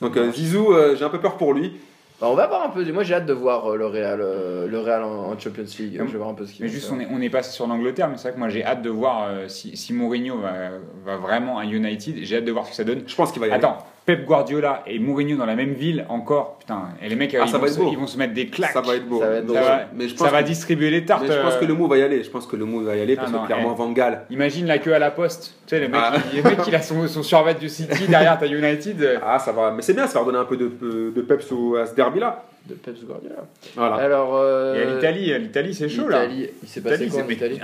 Donc euh, Zizou, euh, j'ai un peu peur pour lui. Bah, on va voir un peu. Moi, j'ai hâte de voir euh, le Real, euh, le Real en, Champions League. Hum. Je vais voir un peu ce qu'il Mais va juste, faire. on est, on est passé sur l'Angleterre, mais c'est vrai que moi j'ai hâte de voir euh, si, si Mourinho va, va vraiment à United. J'ai hâte de voir ce que ça donne. Je pense qu'il va y aller. Attends, Pep Guardiola et Mourinho dans la même ville encore, putain, et les mecs Ah, ils, ça vont va être se, beau. ils vont se mettre des claques. ça va être beau. Ça va être Ça va- mais je pense Ça va que, distribuer les tartes. mais je pense euh, que le mot va y aller. Je pense que le mot va y aller parce non, que clairement eh. Van Gaal. Imagine la queue à la poste. Tu sais, le mec, Ah. il, le mec, il a son, son survêt du City derrière ta United. Ah, ça va. Mais c'est bien, ça va redonner un peu de, de peps à ce derby-là. De Pep Guardiola. Voilà. Alors, euh, Et l'Italie, l'Italie, c'est chaud là. il s'est passé quoi en c'est- Italie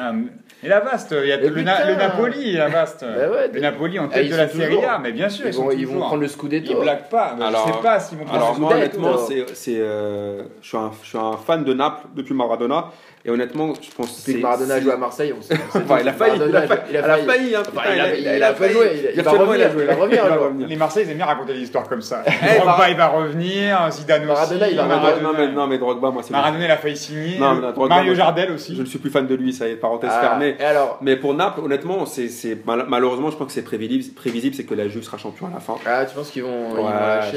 Et la Vaste, il y a le, Na- putain le Napoli, la Vaste. Bah ouais, le Napoli en Ah, tête ils de la Serie. A, mais bien sûr, ils, ils, vont, ils prendre le Ils Scudetto. blaguent pas. mais Alors- je sais pas s'ils vont prendre Alors le moi Scudetto. honnêtement c'est c'est euh, je suis un je suis un fan de Naples depuis Maradona et honnêtement je pense Depuis que c'est- Maradona c'est- joue à Marseille, on sait. Enfin, il a failli, il a failli, il a a failli. hein, il a- il il a- a il a pas failli. joué, il- il va revenir, il a joué. il va revenir revenir. Les Marseillais ils aiment bien raconter des histoires comme ça. Eh, Drogba il va revenir, Zidane aussi. Maradona, il va Maradona, Non mais, Drogba moi c'est Maradona, il a failli signer. Mario Jardel aussi. je ne suis plus fan de lui ça y est parenthèse Ah, fermée mais pour Naples honnêtement c'est c'est mal- malheureusement je pense que c'est prévisible c'est que la Juve sera champion à la fin Ah, tu penses qu'ils vont, je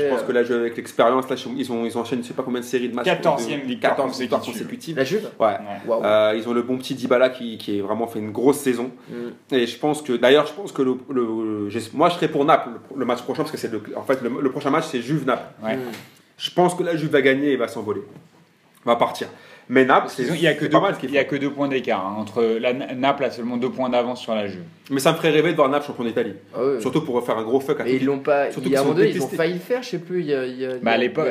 pense euh, que la Juve avec l'expérience ils ont ils ont enchaîné je sais pas combien de séries de matchs 14e de- victoire 14 victoires consécutive. la Juve ouais Euh, ils ont le bon petit Dybala qui, qui a vraiment fait une grosse saison. Mm. Et je pense que, d'ailleurs, je pense que le, le- moi je serais pour Naples le, le match prochain parce que c'est le, en fait le, le prochain match c'est Juve-Naples. Ouais. Mm. Je pense que la Juve va gagner et va s'envoler, va partir. Mais Naples, c'est Il y a que deux, mal il y a que deux points d'écart hein, entre la Naples a seulement deux points d'avance sur la Juve. Mais ça me ferait rêver de voir Naples champion d'Italie. Ah. Surtout pour faire un gros fuck à Et tout. ils l'ont pas. Surtout il y a un moment donné, ils ont failli le faire, je sais plus. Il y a, il y a- Bah, à l'époque,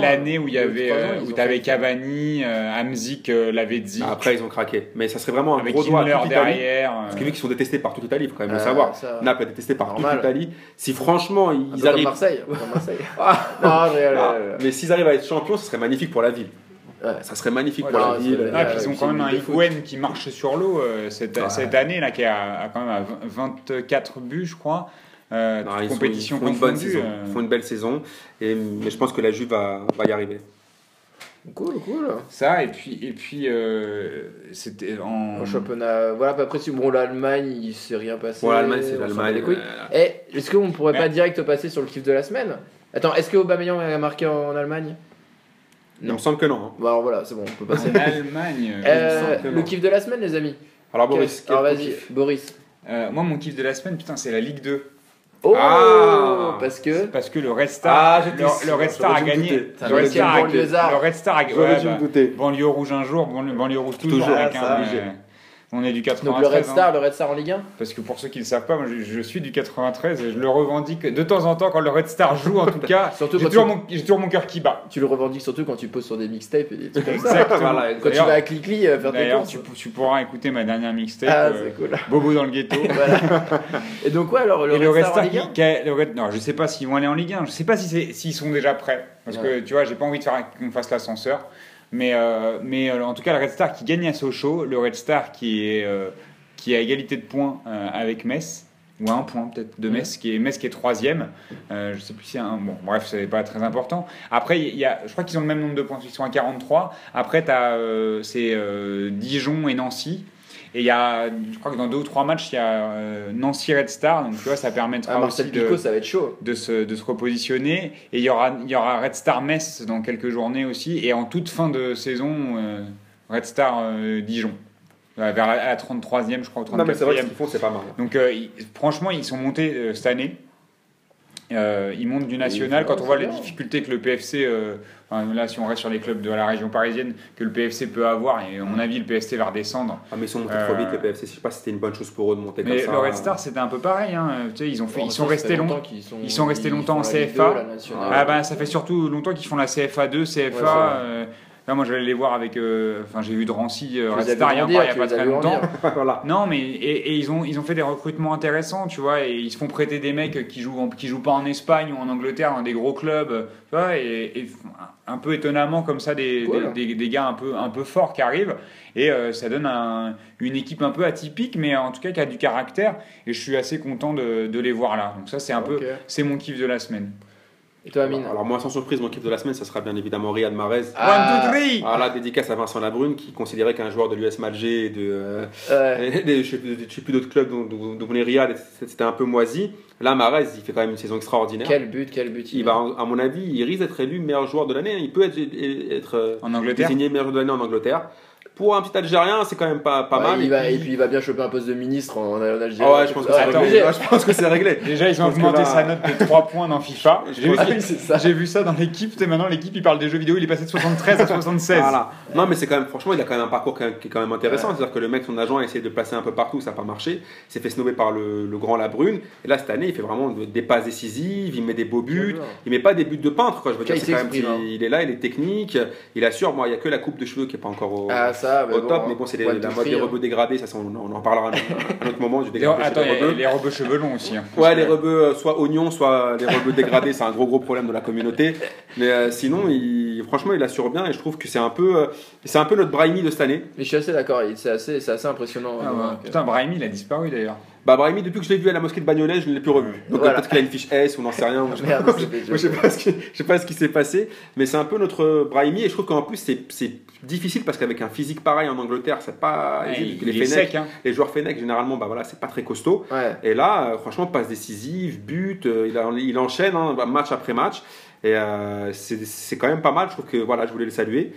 l'année où il y avait, ans, euh, où t'avais failli le faire. Cavani, euh, Hamzik, euh, Lavezzi, Après, ils ont craqué. Mais ça serait vraiment un avec gros doigt à toute derrière. Parce euh, que vu qu'ils sont détestés par toute l'Italie, il faut quand même le Euh, savoir. ça- Naples est détesté par toute l'Italie. Si franchement ils arrivent. Marseille. Ah, Ah, mais s'ils arrivent à être champions, ce serait magnifique pour la ville. Ouais. Ça serait magnifique Ouais, pour la ville. Ah, puis Euh, ils ont c'est quand même un. Higuain qui marche sur l'eau euh, cette, Ouais. cette année là qui a, a quand même à 20 24 buts je crois euh, Non, ils, sont- compétitions ils font une bonne saison. euh, Ils font une belle saison. Et, mais je pense que la Juve va, va y arriver. Cool, cool. ça et puis et puis euh, c'était en En championnat, voilà, puis après, si bon, l'Allemagne, il s'est rien passé. Bon, l'Allemagne, c'est l'Allemagne. euh, Eh, est-ce qu'on pourrait Mais- pas direct passer sur le kiff de la semaine? Attends, est-ce que Aubameyang a marqué en Allemagne? Il me semble que non. hein. Bon, alors voilà, c'est bon, on peut passer. en Allemagne euh, semble que le non. kiff de la semaine, les amis. Alors, Boris, Quel- Alors vas-y, Boris. euh, moi mon kiff de la semaine putain c'est la Ligue 2 Oh Ah. Parce que. parce que le Red Star Ah, j'étais le, sûr, le Red Star a gagné le Red Star a le Red Star a bah, douter. banlieue rouge un jour banlieue, banlieue rouge toujours, Toujours, avec un, ça, euh, obligé. On est du 93 Donc le Red hein. Star, le Red Star en Ligue 1 Parce que pour ceux qui ne le savent pas, moi je, je suis du 93 et je le revendique de temps en temps quand le Red Star joue en tout cas. Surtout J'ai toujours, tu- mon, j'ai toujours mon cœur qui bat. Tu le revendiques surtout quand tu poses sur des mixtapes et des trucs comme ça. Voilà, Quand tu vas à Clickly euh, faire tes D'ailleurs, courses. tu, tu pourras écouter ma dernière mixtape, Ah, euh, c'est cool. Bobo dans le ghetto. Voilà. Et donc, ouais, alors le, et Red Red Star en Star, Ligue 1 qui, qui a- le Red- non, je sais pas s'ils vont aller en Ligue 1. Je sais pas si c'est- s'ils sont déjà prêts. Parce que tu vois, j'ai pas envie de faire qu'on fasse l'ascenseur. Mais, euh, mais euh, en tout cas, le Red Star qui gagne à Sochaux, le Red Star qui est, euh, qui est à égalité de points euh, avec Metz, ou à un point peut-être de Metz, qui est Metz qui est troisième. Je sais plus si c'est un. Bon, bref, c'est pas très important. Après, y a, je crois qu'ils ont le même nombre de points, ils sont à 43. Après, tu as c'est Dijon et Nancy. Et il y a, je crois que dans deux ou trois matchs, il y a euh, Nancy Red Star, donc tu vois, ça permettra Ah, aussi de, Picot, ça va être chaud. de, se, de se repositionner. Et il y aura, il y aura Red Star Metz dans quelques journées aussi. Et en toute fin de saison, euh, Red Star euh, Dijon. Euh, Vers la, à la 33e, je crois, au Non, mais c'est vrai 34e. qu'ils font, c'est pas mal. Donc euh, ils- franchement, ils sont montés cette année. Ils montent du national. Quand on voit les difficultés que le PFC, enfin, là si on reste sur les clubs de la région parisienne, que le PFC peut avoir, et à mon avis le PFC va redescendre. Ah, mais ils sont montés Euh, trop vite, le PFC. Je sais pas si c'était une bonne chose pour eux de monter Mais comme ça. le Red Star c'était un peu pareil. hein. Tu sais, ils, ont fait, Bon, ils sont restés sont, ils sont restés longtemps en CFA. 2, la nationale. Ah bah ça fait surtout longtemps qu'ils font la CFA 2, CFA. Ouais, là moi j'allais les voir avec, euh, enfin j'ai vu Drancy, euh, Red Star il y a pas très longtemps. voilà. Non, mais et, et ils, ont, ils ont fait des recrutements intéressants, tu vois, et ils se font prêter des mecs qui jouent, en- qui jouent pas en Espagne ou en Angleterre, dans des gros clubs, tu vois, et, et un peu étonnamment comme ça, des, des, des- des gars un peu, un peu forts qui arrivent, et euh, ça donne un- une équipe un peu atypique, mais en tout cas qui a du caractère, et je suis assez content de, de les voir là. Donc ça, c'est un peu, c'est mon kiff de la semaine. Et toi, Amine Alors, moi, sans surprise, mon kiff de la semaine, ça sera bien évidemment Riyad Mahrez. Ah. One, two, three Ah là, dédicace à Vincent Labrune qui considérait qu'un joueur de l'US Malgé et de, euh, Ouais. et des- je sais plus je sais plus d'autres clubs dont, dont, dont venait Riyad, c'était un peu moisi. Là, Mahrez, il fait quand même une saison extraordinaire. Quel but, quel but. Il va, à mon avis, il risque d'être élu meilleur joueur de l'année. Il peut être, être, euh, En Angleterre désigné meilleur joueur de l'année en Angleterre. Pour un petit Algérien, c'est quand même pas, pas Ouais, mal. il Et va, puis- et puis il va bien choper un poste de ministre en, en Algérie. Ah ouais, je pense que c'est Ah, Attends, réglé. obligé. Ouais, je pense que c'est réglé. Déjà, ils ont augmenté là- sa note de 3 points dans FIFA. J'ai vu, vu ça dans l'équipe. Maintenant, l'équipe, il parle des jeux vidéo. Il est passé de 73 à 76. Voilà. Non, mais c'est quand même, franchement, il a quand même un parcours qui est quand même intéressant. C'est-à-dire que le mec, son agent, a essayé de le placer un peu partout, ça n'a pas marché. Il s'est fait snobber par le, le grand Labrune. Et là, cette année, il fait vraiment de- des passes décisives, il met des beaux buts. Il met pas des buts de peintre, quoi. Je veux dire, Il quand même, hein. il, il est là, il est technique, il assure. Moi, il y a que la coupe de cheveux qui est pas encore au, Ah, ça, mais au bon, top, mais bon, c'est la de mode des rebeux dégradés, ça, on, on en parlera à un, autre moment. Du Les- attends, les les robes cheveux longs aussi. hein. Ouais, les rebeux, euh, soit oignons, soit les rebeux dégradés, c'est un gros gros problème de la communauté. Mais euh, sinon, il, franchement, il assure bien et je trouve que c'est un peu, euh, c'est un peu notre Brahimi de cette année. Mais je suis assez d'accord, il- c'est assez, c'est assez impressionnant. Ah ouais. voir que- Putain, Brahimi, il a disparu d'ailleurs. Bah, Brahimi, depuis que je l'ai vu à la mosquée de Bagnolet, je ne l'ai plus revu. Donc Voilà. euh, peut-être qu'il a une fiche S ou n'en sait rien. je- je sais pas ce qui, je sais pas ce qui s'est passé, mais c'est un peu notre Brahimi et je trouve qu'en plus c'est c'est difficile parce qu'avec un physique pareil en Angleterre, c'est pas Ouais, il, les il sec. Hein. les joueurs Fennec généralement bah voilà, c'est pas très costaud. Ouais. Et là, euh, franchement, passe décisive, but, euh, il, a- il enchaîne hein, match après match. Et euh, c'est c'est quand même pas mal. Je trouve que voilà, je voulais le saluer.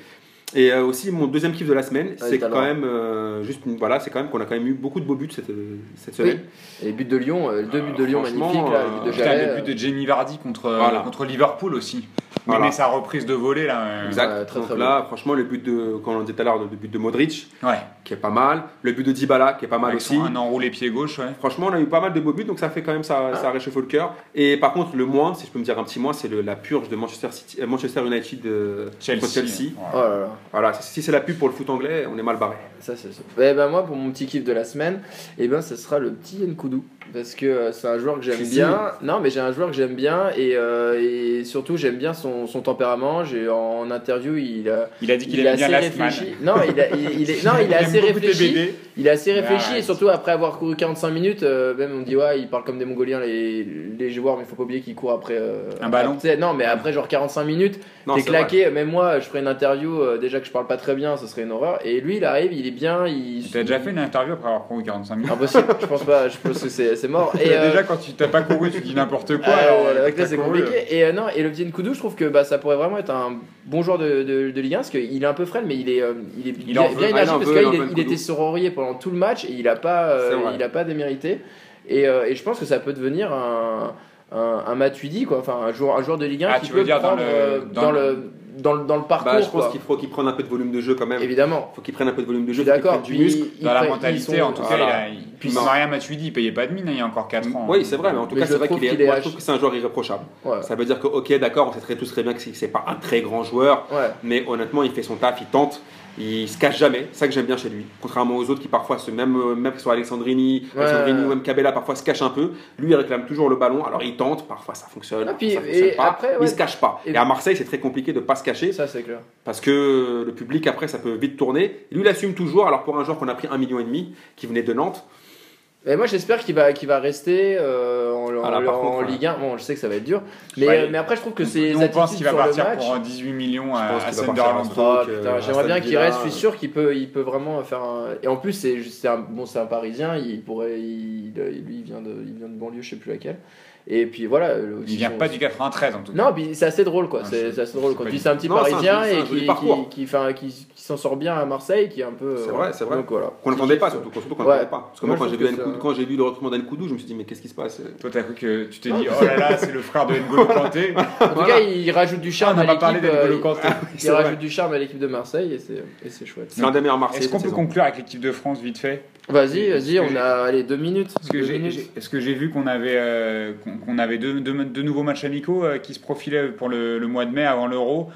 Et euh, aussi, mon deuxième kiff de la semaine, Ouais, c'est quand même euh, juste une- voilà, c'est quand même qu'on a quand même eu beaucoup de beaux buts cette, euh, cette Oui. semaine. Et les buts de Lyon, euh, deux buts de Lyon magnifiques, euh, le but de le but de Jamie Vardy contre, euh, Voilà. contre Liverpool aussi. Mais, Voilà. mais sa reprise de volée là. euh, Exact. Ouais, très, Donc très là, franchement, le but de, quand on disait tout à l'heure, le but de Modric, Ouais. qui est pas mal. Le but de Dybala, qui est pas mal Avec aussi. son un enroulé pied gauche, ouais. Franchement, on a eu pas mal de beaux buts, donc ça fait quand même ça, Ah. ça réchauffe le cœur. Et par contre, le moins, si je peux me dire un petit moins, c'est la purge de Manchester, City, euh, Manchester United euh, Chelsea. contre Chelsea. Ouais. Oh là là. Voilà, si c'est la pub pour le foot anglais, on est mal barré. Ça, c'est ça. Eh ben, moi, pour mon petit kiff de la semaine, eh ben, ce sera le petit Nkoudou. Parce que c'est un joueur que j'aime bien. Non, mais j'ai un joueur que j'aime bien et, euh, et surtout, j'aime bien son, son tempérament. J'ai en interview, il, a- Il a dit qu'il aimait bien réfléchi. Non, il, a- il- il est, non, il est aime assez réfléchi. Il est assez réfléchi Ouais, et surtout après avoir couru 45 minutes, euh, même on dit ouais, il parle comme des Mongoliens les, les joueurs, mais il faut pas oublier qu'ils courent après euh, Un ballon. après- non, mais après genre 45 minutes, t'es c'est vrai. claqué. Même moi, je ferais une interview. euh, déjà que je parle pas très bien, ce serait une horreur. Et lui, il arrive, il est bien. Il. Tu as déjà fait une interview après avoir couru 45 minutes? Impossible. je pense pas. Je pense que c'est c'est mort. Et euh, Déjà, quand tu t'as pas couru, tu dis n'importe quoi. ah, alors, ouais, euh, avec quand là, t'as c'est couru, compliqué. Et euh, non, et le petit Nkoudou, je trouve que bah, ça pourrait vraiment être un bon joueur de, de, de Ligue 1 parce qu'il est un peu frêle, mais il est, euh, il est Il bien, veut. bien Ah, parce qu'il était sororié pendant tout le match et il a pas, euh, il a pas démérité. Et, euh, et je pense que ça peut devenir un, un, un Matuidi, quoi. Enfin, un joueur, un joueur de Ligue 1 Ah, qui tu peut veux dire dans prendre le- euh, dans dans, le- le, dans, le, dans le parcours. Bah, je pense qu'il faut qu'il prenne un peu de volume de jeu quand même. Évidemment. Il faut qu'il prenne un peu de volume de Je jeu, d'accord. du muscle. Dans la mentalité, sont- en tout cas, il a. il- Puis. Maria Matuidi, il payait pas de mine hein, il y a encore 4 ans. Oui, c'est vrai, mais en tout Mais cas, je c'est vrai trouve qu'il est. qu'il est Moi, je trouve que c'est un joueur irréprochable. Ouais. Ça veut dire que, ok, d'accord, on sait très, tous très bien que c'est que c'est pas un très grand joueur, Ouais. mais honnêtement, il fait son taf, il tente, il se cache jamais. C'est ça que j'aime bien chez lui. Contrairement aux autres qui parfois, se, même, euh, même soit Alexandrini, Ouais. Alexandrini ou même Cabella, parfois se cache un peu. Lui, il réclame toujours le ballon. Alors, il tente, parfois ça fonctionne, Ah, puis- ça fonctionne et pas. après, mais ouais. il se cache pas. Et- Et, à Marseille, c'est très compliqué de pas se cacher Ça, c'est clair. parce que le public, après, ça peut vite tourner. Et lui, il assume toujours. Alors, pour un joueur qu'on a pris un million et demi, qui venait de Nantes, Et moi j'espère qu'il va, qu'il va rester euh, en, en- Ah, là, par en contre, ouais. Ligue 1. Bon, je sais que ça va être dur. Mais, Ouais. euh, mais après, je trouve que c'est on pense qu'il va partir match. pour euh, 18 millions à, à Sunderland. putain, euh, j'aimerais bien qu'il reste. Je suis sûr qu'il peut, il peut vraiment faire un. Et en plus, c'est c'est un, bon, c'est un Parisien. Il pourrait, il, lui, il vient de, il vient de banlieue, je sais plus laquelle. Et puis voilà. Il vient pas du 93 en tout cas. Non, puis c'est assez drôle quoi. Ah, C'est assez drôle quand c'est tu c'est un petit Parisien et qui, qui, s'en sort bien à Marseille, qui est un peu. C'est euh, vrai, c'est vrai. Donc voilà. qu'on n'entendait pas, surtout, surtout qu'on Ouais. pas. Parce que moi, Moi, quand j'ai vu, ça- quand j'ai vu le recrutement d'Nkoudou, je me suis dit, mais qu'est-ce qui se passe? Toi, t'as cru que tu t'es dit, oh là là, c'est le frère de N'Golo Kanté. En tout cas, il rajoute du Ah, charme on à n'a pas parlé l'équipe. euh, Kanté. Il rajoute du charme à l'équipe de Marseille et c'est et c'est chouette. C'est un des meilleurs Marseillais. Est-ce qu'on peut conclure avec l'équipe de France vite fait? Vas-y, vas-y, on a allez, deux minutes. Parce que j'ai- Est-ce que j'ai vu qu'on avait, euh, qu'on avait deux, deux- deux nouveaux matchs amicaux euh, qui se profilaient pour le, le mois de mai avant l'Euro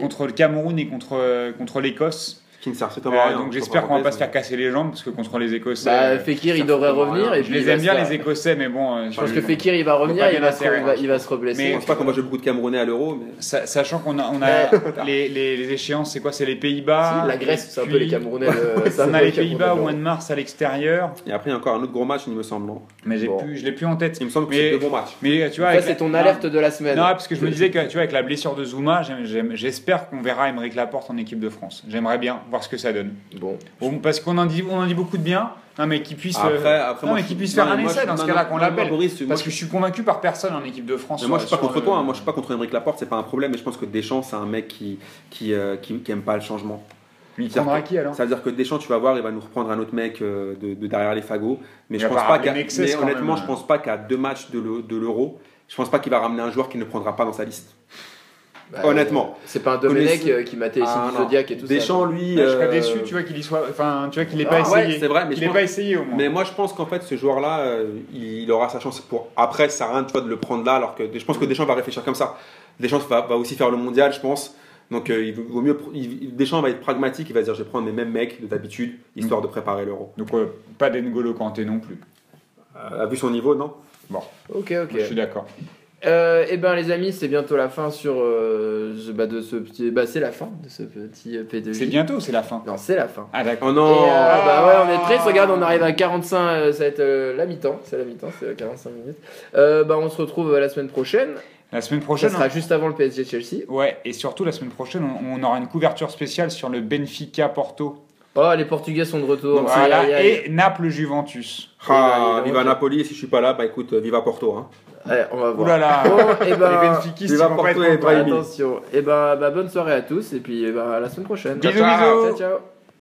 contre le Cameroun et contre, euh, contre l'Écosse. Qui ne sert Euh, strictement à rien. donc j'espère qu'on va pas se faire casser les jambes parce que contre les Écossais. Bah, euh, Fekir, il devrait revenir. Et je les aime bien les Écossais, mais bon. euh, Je pense que Fekir, il va revenir, pas il va, se, reblesser. Je pense pas qu'on va jouer beaucoup de Camerounais à l'Euro, mais. Sa- Sachant qu'on a, on a les, les, les échéances, c'est quoi C'est les Pays-Bas. Si, la Grèce, c'est un peu les Camerounais. On a les Pays-Bas au mois de mars à l'extérieur, Et après, il y a encore un autre gros match, il me semble. non? Mais j'ai Bon. plus, je l'ai plus en tête. Il me semble que Mais- c'est deux bons matchs. Mais tu vois, c'est ton alerte de la semaine. Non, parce que je me disais que tu vois, avec la blessure de Zuma, j'espère qu'on verra Émeric Laporte en équipe de France. J'aimerais bien voir ce que ça donne. Bon. Bon, parce qu'on en dit, on en dit beaucoup de bien. Non, mais qu'il puisse, euh, Après, après non, moi, mais qu'il puisse faire un essai dans ce cas-là qu'on l'appelle. Parce que je suis convaincu par personne en équipe de France. Moi, je suis pas contre toi. hein. Moi, je suis pas contre Émeric Laporte. C'est pas un problème. Mais je pense que Deschamps, c'est un mec qui qui, euh, qui qui aime pas le changement. Il prendra qui alors? Ça veut dire que Deschamps, tu vas voir, il va nous reprendre un autre mec euh, de, de derrière les fagots. Mais Il je pense pas qu'à. Mais honnêtement, même. je pense pas qu'à deux matchs de l'E- de l'Euro, je pense pas qu'il va ramener un joueur qui ne prendra pas dans sa liste. Bah, Honnêtement. C'est pas un Domenech Connaissez- euh, qui matait les signes Ah. Zodiac et tout Deschamps, ça. lui. Là, Je serais euh, déçu, tu vois, qu'il y soit. Enfin, tu vois, qu'il n'ait Ah, pas ouais, essayé. c'est vrai, mais Il je n'ait pense- pas essayé au moins. Mais moi, je pense qu'en fait, ce joueur-là, euh, il, aura sa chance pour. Après, ça sert à rien tu vois, de le prendre là, alors que je pense que Deschamps va réfléchir comme ça. Deschamps va, va aussi faire le mondial, je pense. Donc, euh, il vaut mieux. il- Deschamps va être pragmatique, il va se dire je vais prendre mes mêmes mecs de d'habitude, histoire de préparer l'Euro. Donc, euh, pas d'Engolo Kanté non plus. Euh, a vu son niveau, non? Ok, ok. Je suis d'accord. Euh, eh ben les amis, c'est bientôt la fin sur euh, bah, de ce petit. Bah c'est la fin de ce petit euh, P2J. C'est bientôt, c'est la fin. Non, c'est la fin. Ah, d'accord. Oh Et, euh, bah ouais, on est triste. Regarde, on arrive à 45. euh, ça va être euh, la mi-temps. C'est la mi-temps, c'est euh, 45 minutes. Euh, bah on se retrouve la semaine prochaine. La semaine Ça prochaine. sera juste avant le PSG Chelsea. Ouais, et surtout la semaine prochaine, on, on aura une couverture spéciale sur le Benfica Porto. Oh, les Portugais sont de retour. Voilà, Aïe, aïe, aïe. et Naples Juventus. Ah, Et bah, viva donc- Napoli, si je suis pas là, bah écoute, viva Porto. Hein. Allez, on va Ouh voir. là là. Bon, et Les ben, Benfiquistes, Viva ils vont pas être attention. Et ben, bah, bonne soirée à tous. Et puis, eh ben, à la semaine prochaine. Bisous, ciao. bisous. Ciao, ciao.